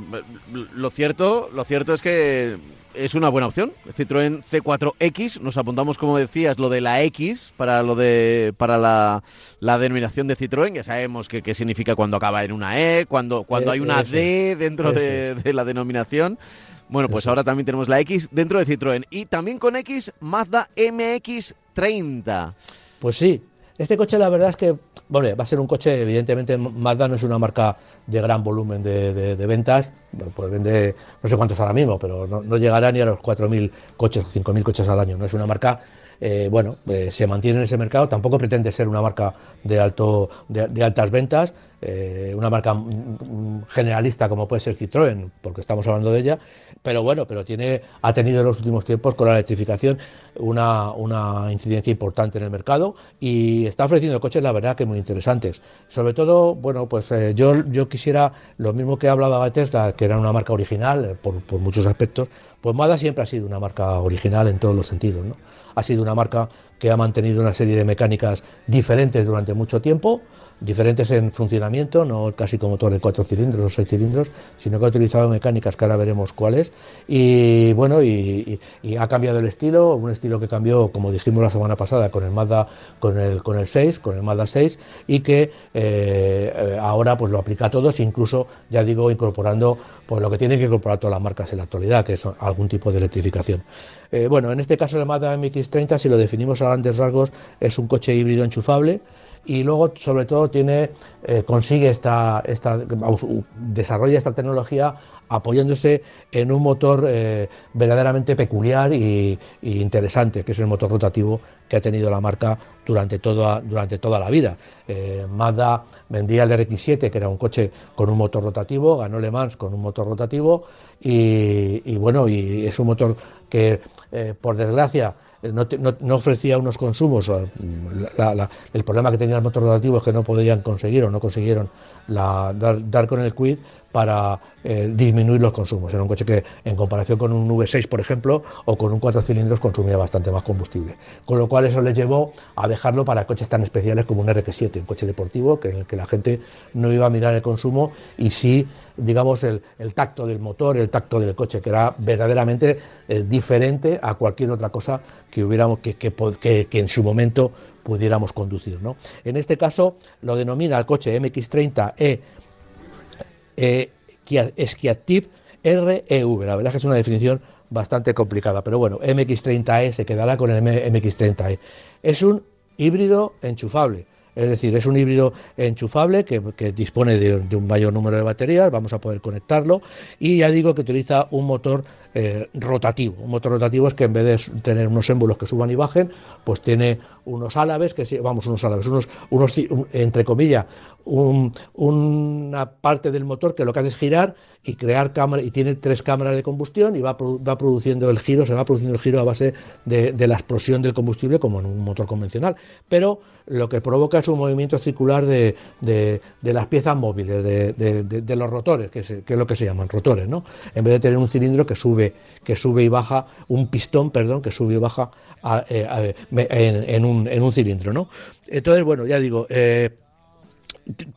lo cierto, lo cierto es que es una buena opción. Citroën C4X, nos apuntamos, como decías, lo de la X para lo de para la, denominación de Citroën. Ya sabemos qué significa cuando acaba en una E, cuando, cuando hay una D dentro de, de, la denominación. Bueno, pues ahora también tenemos la X dentro de Citroën. Y también con X, Mazda MX30. Pues sí, este coche la verdad es que bueno, va a ser un coche, evidentemente Mazda no es una marca de gran volumen de, ventas, pues vende no sé cuántos ahora mismo, pero no, llegará ni a los 4.000 coches o 5.000 coches al año, no es una marca eh, bueno, eh, se mantiene en ese mercado, tampoco pretende ser una marca de, alto, de, altas ventas, eh, una marca generalista como puede ser Citroën, porque estamos hablando de ella, pero bueno, pero tiene, ha tenido en los últimos tiempos con la electrificación una, una incidencia importante en el mercado y está ofreciendo coches, la verdad, que muy interesantes. Sobre todo, bueno, pues yo, yo quisiera, lo mismo que he hablado de Tesla, que era una marca original por, por muchos aspectos, pues Mazda siempre ha sido una marca original en todos los sentidos, ¿no? ha sido una marca que ha mantenido una serie de mecánicas diferentes durante mucho tiempo, diferentes en funcionamiento, no casi como motor de cuatro cilindros o seis cilindros, sino que ha utilizado mecánicas que ahora veremos cuáles. Y bueno, y, ha cambiado el estilo, un estilo que cambió, como dijimos la semana pasada, con el Mazda, con el, con el 6, con el Mazda 6, y que eh, ahora pues lo aplica a todos, incluso, ya digo, incorporando pues lo que tienen que incorporar todas las marcas en la actualidad, que es algún tipo de electrificación. Eh, bueno, en este caso el Mazda MX30, si lo definimos a grandes rasgos, es un coche híbrido enchufable y luego sobre todo tiene eh, consigue esta, esta desarrolla esta tecnología apoyándose en un motor eh, verdaderamente peculiar y, interesante, que es el motor rotativo que ha tenido la marca durante toda, durante toda la vida. Eh, Mazda vendía el RX7, que era un coche con un motor rotativo, ganó Le Mans con un motor rotativo y, bueno, y es un motor que, eh, por desgracia, no, ofrecía unos consumos. el problema que tenía el motor rotativo es que no podían conseguir o no consiguieron dar, dar, con el quid para eh, disminuir los consumos. Era un coche que, en comparación con un V6, por ejemplo, o con un 4 cilindros, consumía bastante más combustible. Con lo cual eso les llevó a dejarlo para coches tan especiales como un RX7, un coche deportivo, que en el que la gente no iba a mirar el consumo y sí, digamos, el, tacto del motor, el tacto del coche, que era verdaderamente eh, diferente a cualquier otra cosa que hubiéramos que, que, en su momento pudiéramos conducir. ¿no? En este caso lo denomina el coche MX30E eh, REV. La verdad es que es una definición bastante complicada, pero bueno, MX30E se quedará con el MX30E. Es un híbrido enchufable. Es decir, es un híbrido enchufable que, dispone de, un mayor número de baterías, vamos a poder conectarlo y ya digo que utiliza un motor eh, rotativo. Un motor rotativo es que en vez de tener unos émbolos que suban y bajen, pues tiene unos álabes, que vamos, unos álabes, unos, unos entre comillas, una parte del motor que lo que hace es girar y crear cámara y tiene tres cámaras de combustión y va, va, produciendo el giro, se va produciendo el giro a base de, la explosión del combustible como en un motor convencional. Pero lo que provoca es un movimiento circular de, las piezas móviles, de, los rotores, que, que, es lo que se llaman rotores, ¿no? En vez de tener un cilindro que sube que sube y baja, un pistón, perdón, que sube y baja eh, en, un, cilindro, ¿no? Entonces, bueno, ya digo, eh,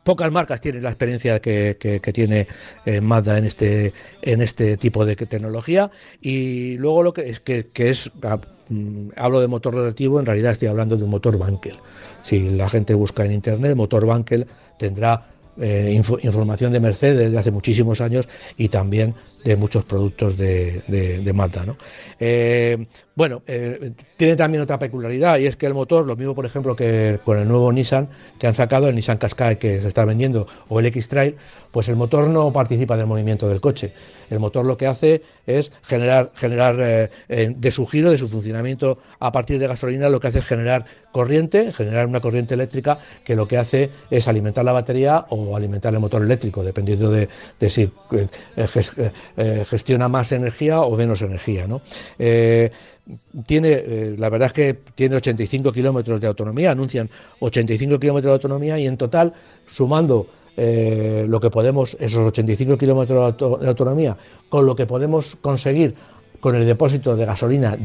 pocas marcas tienen la experiencia que, tiene eh, Mazda en este en este tipo de tecnología y luego lo que es que, es ah, mm, hablo de motor relativo en realidad estoy hablando de un motor Bankel si la gente busca en internet motor Bankel tendrá información de Mercedes de hace muchísimos años y también de muchos productos de, de, Mazda. ¿no? Eh, bueno, eh, tiene también otra peculiaridad y es que el motor, lo mismo por ejemplo que con el nuevo Nissan que han sacado, el Nissan Qashqai que se está vendiendo o el X-Trail, pues el motor no participa del movimiento del coche. El motor lo que hace es generar, generar eh, de su giro, de su funcionamiento a partir de gasolina, lo que hace es generar corriente, generar una corriente eléctrica que lo que hace es alimentar la batería o alimentar el motor eléctrico, dependiendo de, de si eh, gestiona más energía o menos energía. ¿no? Eh, tiene, eh, la verdad es que tiene 85 kilómetros de autonomía, anuncian 85 kilómetros de autonomía y en total, sumando lo que podemos, esos 85 kilómetros de autonomía, con lo que podemos conseguir con el depósito de gasolina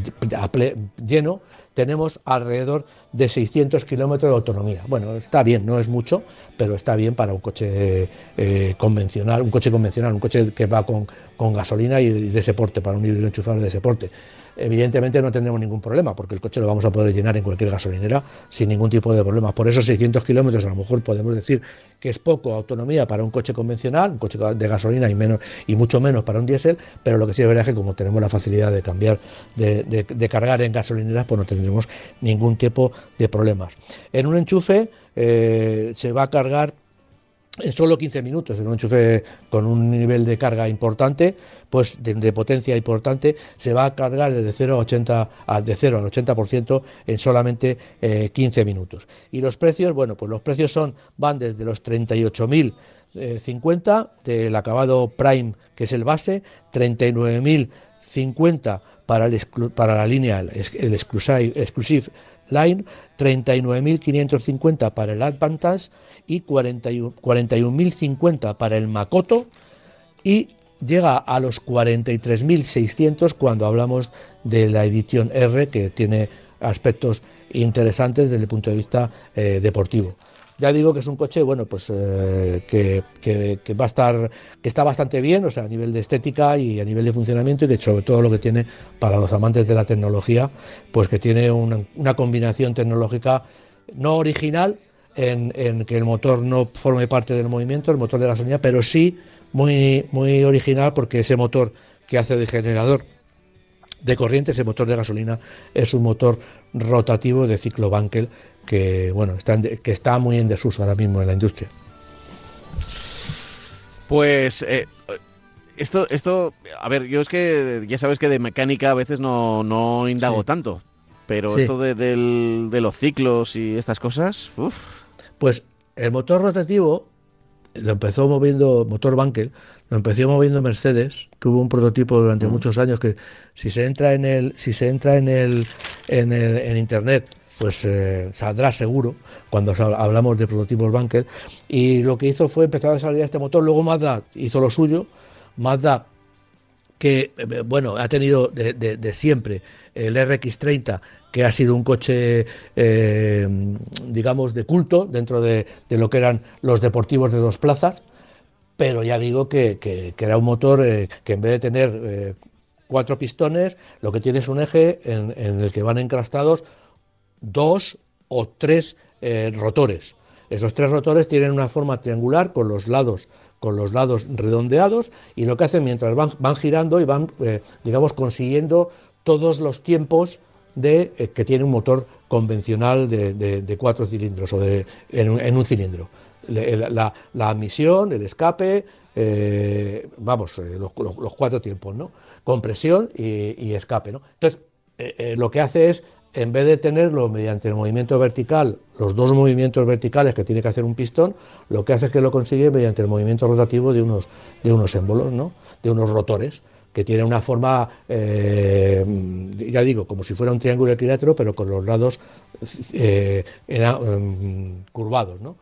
lleno, tenemos alrededor de 600 kilómetros de autonomía. Bueno, está bien, no es mucho, pero está bien para un coche eh, convencional, un coche convencional, un coche que va con, gasolina y de ese porte, para un híbrido enchufable de ese porte evidentemente no tendremos ningún problema, porque el coche lo vamos a poder llenar en cualquier gasolinera sin ningún tipo de problema. Por esos 600 kilómetros a lo mejor podemos decir que es poco autonomía para un coche convencional, un coche de gasolina y, menos, y mucho menos para un diésel, pero lo que sí es verdad es que como tenemos la facilidad de cambiar, de, cargar en gasolineras, pues no tendremos ningún tipo de problemas. En un enchufe eh, se va a cargar en solo 15 minutos, en un enchufe con un nivel de carga importante, pues de, potencia importante, se va a cargar de 0 a 80, de 0 al 80% en solamente 15 eh, minutos. Y los precios, bueno, pues los precios son van desde los 38.050 del acabado Prime, que es el base, 39.050 para, el, para la línea, el, exclusive, exclusive Line, 39.550 para el Advantage y 41.050 para el Makoto y llega a los 43.600 cuando hablamos de la edición R que tiene aspectos interesantes desde el punto de vista eh, deportivo. Ya digo que es un coche, bueno, pues eh, que, va a estar, que está bastante bien, o sea, a nivel de estética y a nivel de funcionamiento y de sobre todo lo que tiene para los amantes de la tecnología, pues que tiene una combinación tecnológica no original, en, que el motor no forme parte del movimiento, el motor de gasolina, pero sí muy, muy original porque ese motor que hace de generador de corriente, ese motor de gasolina, es un motor rotativo de ciclo Bankel que, bueno, está que está muy en desuso ahora mismo en la industria. Pues eh, esto, esto, a ver, yo es que ya sabes que de mecánica a veces no, no indago tanto, pero esto de, de, los ciclos y estas cosas, uff. Pues el motor rotativo lo empezó moviendo, motor Bankel, lo empezó moviendo Mercedes, que hubo un prototipo durante mm. muchos años que si se entra en el, si se entra en el, en, el, en internet, pues eh, saldrá seguro cuando hablamos de prototipos Bankel. Y lo que hizo fue empezar a salir este motor. Luego Mazda hizo lo suyo. Mazda, que eh, bueno, ha tenido de, siempre el RX30 que ha sido un coche, eh, digamos, de culto dentro de, lo que eran los deportivos de dos plazas, pero ya digo que, era un motor que en vez de tener cuatro pistones, lo que tiene es un eje en, el que van encrastados dos o tres rotores. Esos tres rotores tienen una forma triangular con los lados con los lados redondeados y lo que hacen mientras van, van girando y van, digamos, consiguiendo todos los tiempos de eh, que tiene un motor convencional de, cuatro cilindros o de, en, un cilindro. la, la, admisión, el escape, eh, vamos, eh, los, cuatro tiempos, ¿no? Compresión y, escape, ¿no? Entonces, lo que hace es, en vez de tenerlo mediante el movimiento vertical, los dos movimientos verticales que tiene que hacer un pistón, lo que hace es que lo consigue mediante el movimiento rotativo de unos, de unos émbolos, ¿no? De unos rotores que tiene una forma, eh, ya digo, como si fuera un triángulo equilátero, pero con los lados eh, em, curvados, ¿no?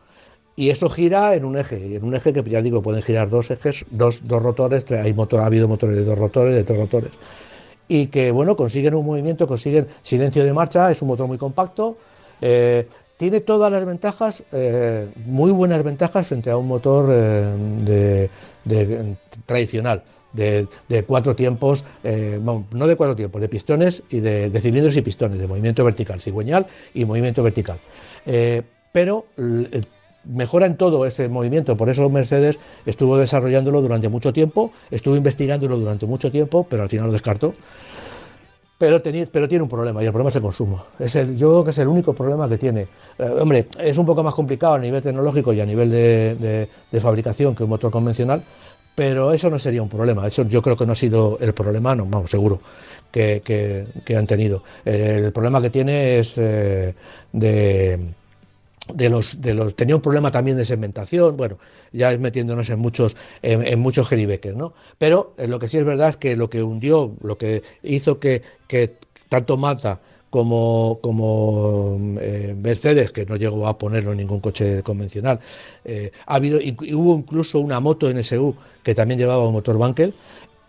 Y esto gira en un eje, en un eje que ya digo, pueden girar dos ejes, dos, dos rotores, hay motor, ha habido motores de dos rotores, de tres rotores, y que bueno, consiguen un movimiento, consiguen silencio de marcha, es un motor muy compacto, eh, tiene todas las ventajas, muy buenas ventajas frente a un motor de, tradicional de, cuatro tiempos, eh, no de cuatro tiempos, de pistones y de, cilindros y pistones, de movimiento vertical, cigüeñal y movimiento vertical. Eh, pero mejora en todo ese movimiento, por eso Mercedes estuvo desarrollándolo durante mucho tiempo, estuvo investigándolo durante mucho tiempo, pero al final lo descartó. Pero, pero tiene un problema y el problema es el consumo. Es el, yo creo que es el único problema que tiene. Eh, hombre, es un poco más complicado a nivel tecnológico y a nivel de, de fabricación que un motor convencional, pero eso no sería un problema. Eso yo creo que no ha sido el problema, vamos, seguro que, han tenido. El problema que tiene es eh, de, de, los, de los. Tenía un problema también de segmentación, bueno, ya es metiéndonos en muchos, en, muchos geribeques, ¿no? Pero eh, lo que sí es verdad es que lo que hundió, lo que hizo que, que tanto Mazda como, como eh, Mercedes, que no llegó a ponerlo en ningún coche convencional. Eh, ha habido, y, hubo incluso una moto NSU que también llevaba un motor Bankel.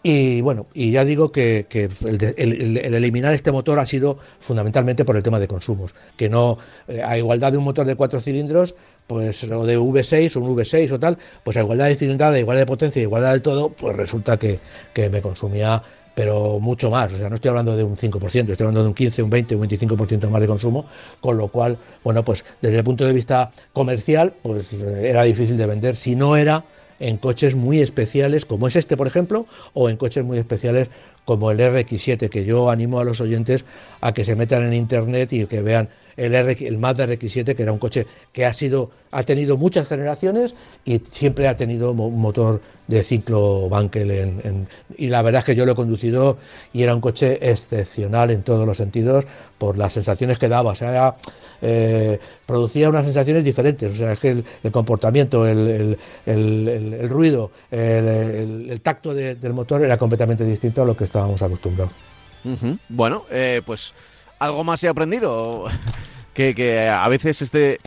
Y bueno, y ya digo que, el, eliminar este motor ha sido fundamentalmente por el tema de consumos, que no, eh, a igualdad de un motor de cuatro cilindros, pues o de V6 o un V6 o tal, pues a igualdad de cilindrada, igualdad de potencia, igualdad de todo, pues resulta que, que me consumía pero mucho más. O sea, no estoy hablando de un 5%, estoy hablando de un 15, un 20, un 25% más de consumo, con lo cual, bueno, pues desde el punto de vista comercial, pues eh, era difícil de vender si no era en coches muy especiales como es este, por ejemplo, o en coches muy especiales como el RX7, que yo animo a los oyentes a que se metan en internet y que vean el, el Mazda RX7, que era un coche que ha sido ha tenido muchas generaciones y siempre ha tenido un motor de ciclo Bankel y la verdad es que yo lo he conducido y era un coche excepcional en todos los sentidos por las sensaciones que daba, o sea, eh, producía unas sensaciones diferentes, o sea, es que el, comportamiento, el, ruido, el, tacto del motor era completamente distinto a lo que estábamos acostumbrados. Bueno, eh, pues algo más he aprendido. *laughs* que, a veces este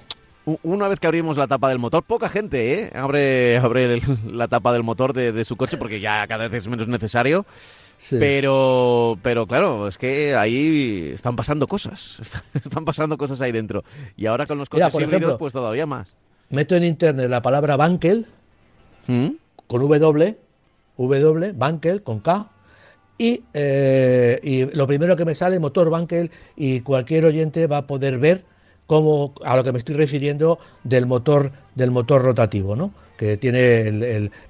una vez que abrimos la tapa del motor, poca gente ¿eh? abre, abre la tapa del motor de, su coche porque ya cada vez es menos necesario. Pero, pero claro, es que ahí están pasando cosas. *laughs* Están pasando cosas ahí dentro. Y ahora con los coches híbridos, pues todavía más. Meto en internet la palabra Bankel ¿Mm? con W, W, Bankel con K, eh, y, lo primero que me sale, motor Bankel, y cualquier oyente va a poder ver cómo, a lo que me estoy refiriendo del motor, del motor rotativo, ¿no? que tiene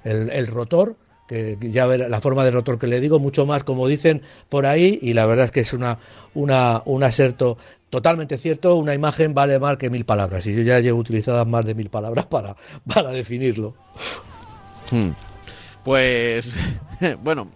el, rotor, que ya ver la forma del rotor que le digo, mucho más como dicen por ahí, y la verdad es que es una, una, un aserto totalmente cierto, una imagen vale más que mil palabras, y yo ya llevo utilizadas más de mil palabras *laughs* para, para definirlo. Hmm. Pues, *laughs* bueno,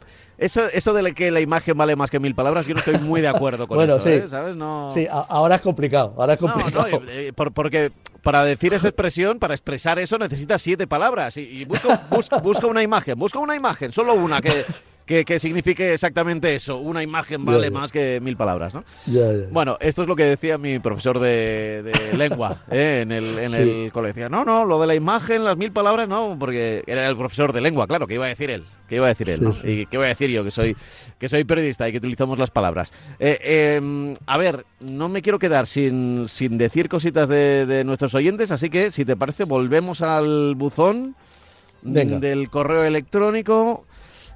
eso, eso de que la imagen vale más que mil palabras, yo no estoy muy de acuerdo con eso, sí. ¿eh? ¿sabes? No... Sí, ahora es complicado, ahora es complicado. No, eh, porque para decir esa expresión, para expresar eso, necesitas siete palabras. Y, busca, busca, una imagen, busca una imagen, solo una que, que, signifique exactamente eso. Una imagen vale más que mil palabras, ¿no? bueno, esto es lo que decía mi profesor de, *laughs* lengua ¿eh? en el, en el colegio. No, no, lo de la imagen, las mil palabras, no, porque era el profesor de lengua, claro, que iba a decir él. ¿Qué iba a decir él? ¿no? ¿Y qué voy a decir yo? Que soy, que soy periodista y que utilizamos las palabras. Eh, em, a ver, no me quiero quedar sin, sin decir cositas de, de, nuestros oyentes, así que si te parece, volvemos al buzón del correo electrónico.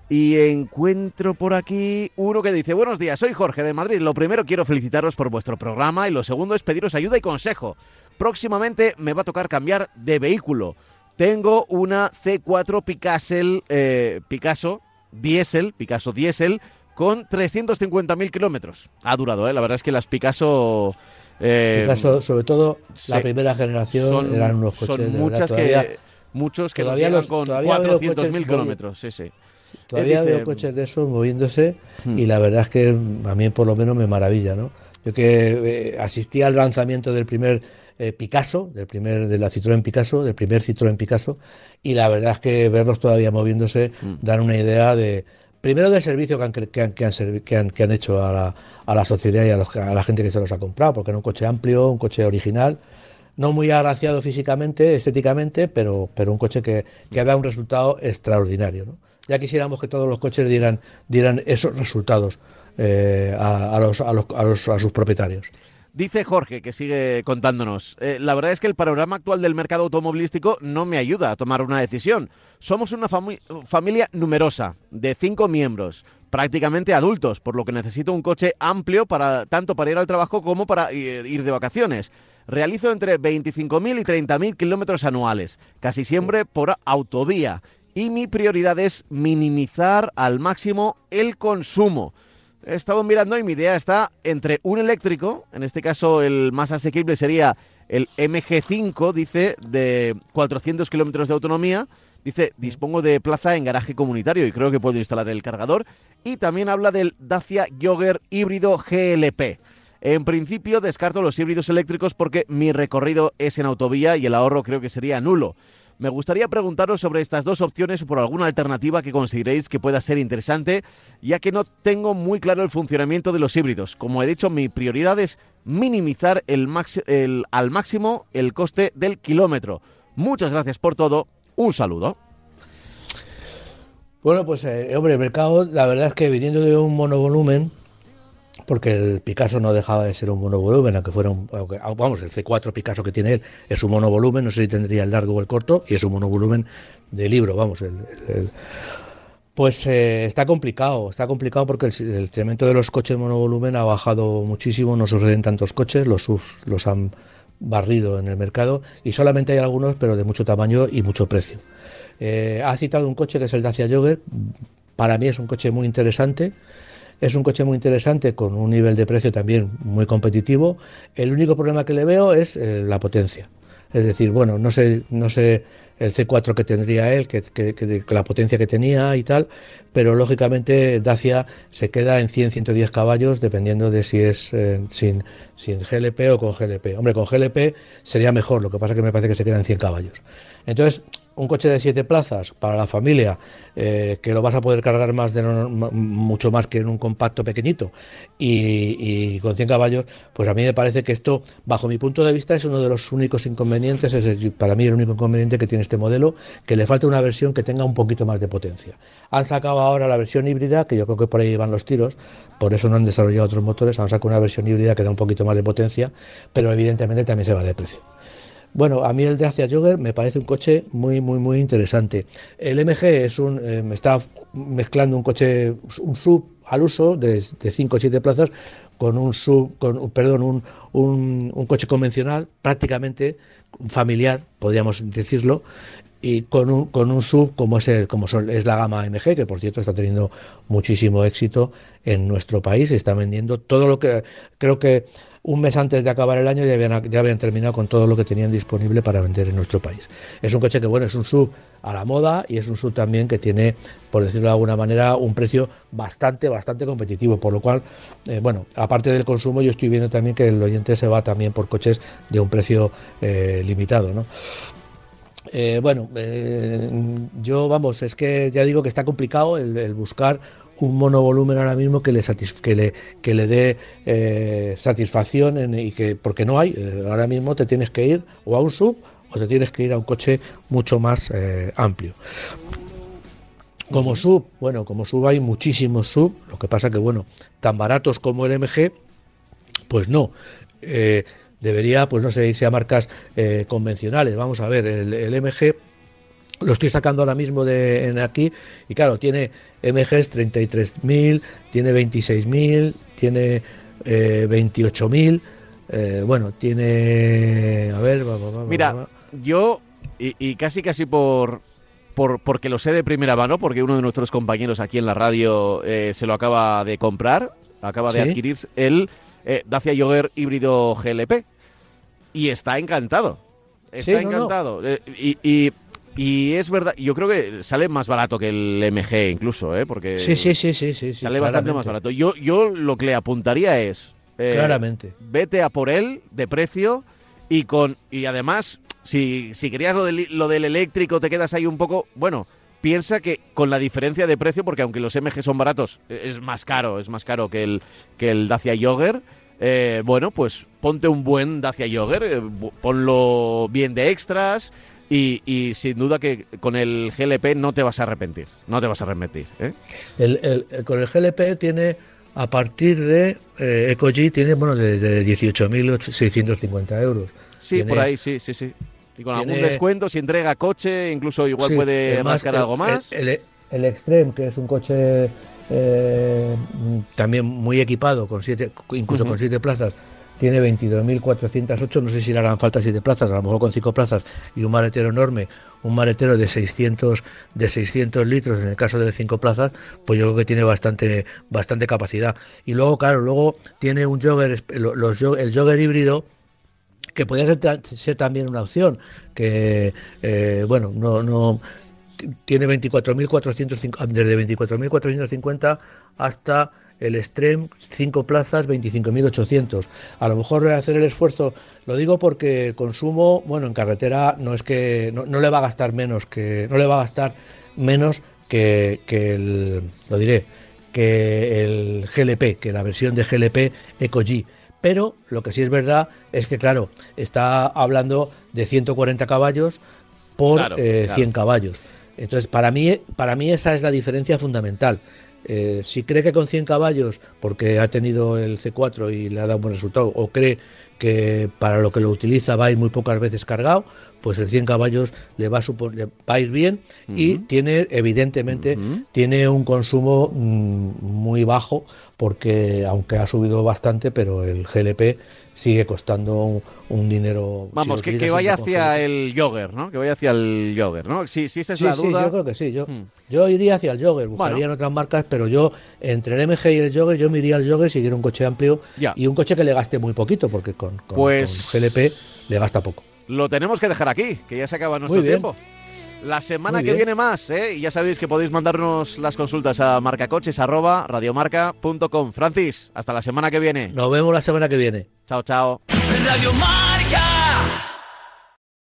Y encuentro por aquí uno que dice, buenos días, soy Jorge de Madrid. Lo primero quiero felicitaros por vuestro programa y lo segundo es pediros ayuda y consejo. Próximamente me va a tocar cambiar de vehículo. Tengo una C4 Picasso, eh, Picasso diésel, Picasso diésel, con 350.000 kilómetros. Ha durado, ¿eh? La verdad es que las Picasso... Eh, Picasso, sobre todo la primera generación, eran unos coches son muchas que, muchos que todavía los con 400.000 kilómetros. Sí, sí. Todavía veo coches de esos moviéndose y hmm. la verdad es que a mí por lo menos me maravilla, ¿no? Yo que eh, asistí al lanzamiento del primer eh, Picasso, del primer de la Citroën Picasso, del primer Citroën Picasso, y la verdad es que verlos todavía moviéndose hmm. dan una idea de primero del servicio que han, que han, que han, que han, hecho a la, a la sociedad y a, a, la gente que se los ha comprado, porque era un coche amplio, un coche original, no muy agraciado físicamente, estéticamente, pero, pero un coche que, que da un resultado extraordinario. ¿no? Ya quisiéramos que todos los coches dieran, esos resultados eh, a, sus propietarios. Dice Jorge, que sigue contándonos, eh, la verdad es que el panorama actual del mercado automovilístico no me ayuda a tomar una decisión. Somos una familia numerosa, de cinco miembros, prácticamente adultos, por lo que necesito un coche amplio para tanto para ir al trabajo como para eh, ir de vacaciones. Realizo entre 25.000 y 30.000 kilómetros anuales, casi siempre por autovía, y mi prioridad es minimizar al máximo el consumo. He estado mirando y mi idea está entre un eléctrico, en este caso el más asequible sería el MG5, dice, de 400 kilómetros de autonomía. Dice, dispongo de plaza en garaje comunitario y creo que puedo instalar el cargador. Y también habla del Dacia Jogger híbrido GLP. En principio descarto los híbridos eléctricos porque mi recorrido es en autovía y el ahorro creo que sería nulo. Me gustaría preguntaros sobre estas dos opciones o por alguna alternativa que consideréis que pueda ser interesante, ya que no tengo muy claro el funcionamiento de los híbridos. Como he dicho, mi prioridad es minimizar al máximo el coste del kilómetro. Muchas gracias por todo. Un saludo. Bueno, pues eh, hombre, el mercado, la verdad es que viniendo de un monovolumen, porque el Picasso no dejaba de ser un monovolumen, aunque fuera un, vamos, el C4 Picasso que tiene él es un monovolumen, no sé si tendría el largo o el corto, y es un monovolumen de libro, vamos, pues eh, está complicado, está complicado porque el, el, de los coches monovolumen ha bajado muchísimo, no suceden tantos coches, los los han barrido en el mercado y solamente hay algunos, pero de mucho tamaño y mucho precio. Eh, ha citado un coche que es el Dacia Jogger, para mí es un coche muy interesante, es un coche muy interesante con un nivel de precio también muy competitivo. El único problema que le veo es eh, la potencia. Es decir, bueno, no sé, no sé el C4 que tendría él, que, la potencia que tenía y tal, pero lógicamente Dacia se queda en 100-110 caballos dependiendo de si es eh, sin, sin GLP o con GLP. Hombre, con GLP sería mejor, lo que pasa es que me parece que se queda en 100 caballos. Entonces, un coche de 7 plazas para la familia, eh, que lo vas a poder cargar más de mucho más que en un compacto pequeñito y, con 100 caballos, pues a mí me parece que esto, bajo mi punto de vista, es uno de los únicos inconvenientes, es para mí el único inconveniente que tiene este modelo, que le falta una versión que tenga un poquito más de potencia. Han sacado ahora la versión híbrida, que yo creo que por ahí van los tiros, por eso no han desarrollado otros motores, han sacado una versión híbrida que da un poquito más de potencia, pero evidentemente también se va de precio. Bueno, a mí el de Dacia Jogger me parece un coche muy, muy, muy interesante. El MG es un, eh, me está mezclando un coche, un sub al uso de 5 o 7 plazas con un sub, con, perdón, un, un, coche convencional, prácticamente familiar, podríamos decirlo, y con un, con un sub como es, el, como es la gama MG, que por cierto está teniendo muchísimo éxito en nuestro país, está vendiendo todo lo que creo que un mes antes de acabar el año ya habían, terminado con todo lo que tenían disponible para vender en nuestro país. Es un coche que, bueno, es un sub a la moda y es un sub también que tiene, por decirlo de alguna manera, un precio bastante, bastante competitivo. Por lo cual, eh, bueno, aparte del consumo, yo estoy viendo también que el oyente se va también por coches de un precio eh, limitado. Eh, bueno, yo vamos, es que ya digo que está complicado el buscar un monovolumen ahora mismo que le, que le, que le dé eh, satisfacción y que porque no hay eh, ahora mismo te tienes que ir o a un sub o te tienes que ir a un coche mucho más eh, amplio. Como sub bueno como sub hay muchísimos sub lo que pasa que bueno tan baratos como el MG pues no. Debería pues no sé irse a marcas convencionales. Vamos a ver el MG lo estoy sacando ahora mismo de en aquí y claro tiene MGs 33.000, tiene 26.000, tiene eh, 28.000, eh, bueno, tiene... A ver, vamos, Mira, yo, y, casi casi por, por, porque lo sé de primera mano, porque uno de nuestros compañeros aquí en la radio eh, se lo acaba de comprar, acaba de adquirir el eh, Dacia Jogger híbrido GLP, y está encantado. Está encantado. y y es verdad, yo creo que sale más barato que el MG incluso, ¿eh? Porque sí, sí, sí, sí, sí sale bastante más barato. Yo, yo lo que le apuntaría es... Eh, claramente. Vete a por él de precio y con y además, si, si querías lo del, lo del eléctrico, te quedas ahí un poco... Bueno, piensa que con la diferencia de precio, porque aunque los MG son baratos, es más caro, es más caro que el, que el Dacia Jogger. Eh, bueno, pues ponte un buen Dacia Jogger, eh, ponlo bien de extras, y, sin duda que con el GLP no te vas a arrepentir, no te vas a arrepentir. ¿eh? El, con el GLP tiene, a partir de eh, EcoG, tiene bueno de, de 18.650 euros. Sí, por ahí, sí, sí, sí. Y con algún descuento, si entrega coche, incluso igual puede rascar algo más. El, el, Extreme, que es un coche eh, también muy equipado, con siete, incluso con siete plazas, tiene 22.408, no sé si le harán falta siete plazas, a lo mejor con cinco plazas y un maletero enorme, un maletero de 600 de 600 litros en el caso de cinco plazas, pues yo creo que tiene bastante bastante capacidad. Y luego, claro, luego tiene un jogger, los, el jogger híbrido que podría ser, también una opción, que eh, bueno, no no tiene 24.450 desde 24.450 hasta el Extreme 5 plazas 25.800. A lo mejor voy a hacer el esfuerzo, lo digo porque consumo, bueno, en carretera no es que no, le va a gastar menos que no le va a gastar menos que, que el lo diré, que el GLP, que la versión de GLP Eco G. Pero lo que sí es verdad es que claro, está hablando de 140 caballos por 100 eh, caballos. Entonces, para mí, para mí esa es la diferencia fundamental. Eh, si cree que con 100 caballos, porque ha tenido el C4 y le ha dado un buen resultado, o cree que para lo que lo utiliza va a ir muy pocas veces cargado, pues el 100 caballos le va a, va a ir bien y tiene, evidentemente, tiene un consumo mm, muy bajo, porque aunque ha subido bastante, pero el GLP sigue costando un, dinero. Vamos, que, vaya hacia el jogger, ¿no? Que vaya hacia el jogger, ¿no? Si, si esa es la duda. Sí, yo creo que sí. Yo, hmm. yo iría hacia el jogger, buscaría en otras marcas, pero yo, entre el MG y el jogger, yo me iría al jogger si quiero un coche amplio y un coche que le gaste muy poquito, porque con, con, pues GLP le gasta poco. Lo tenemos que dejar aquí, que ya se acaba nuestro tiempo. La semana que viene más, ¿eh? Y ya sabéis que podéis mandarnos las consultas a marcacoches@radiomarca.com. Francis, hasta la semana que viene. Nos vemos la semana que viene. Chao, chao.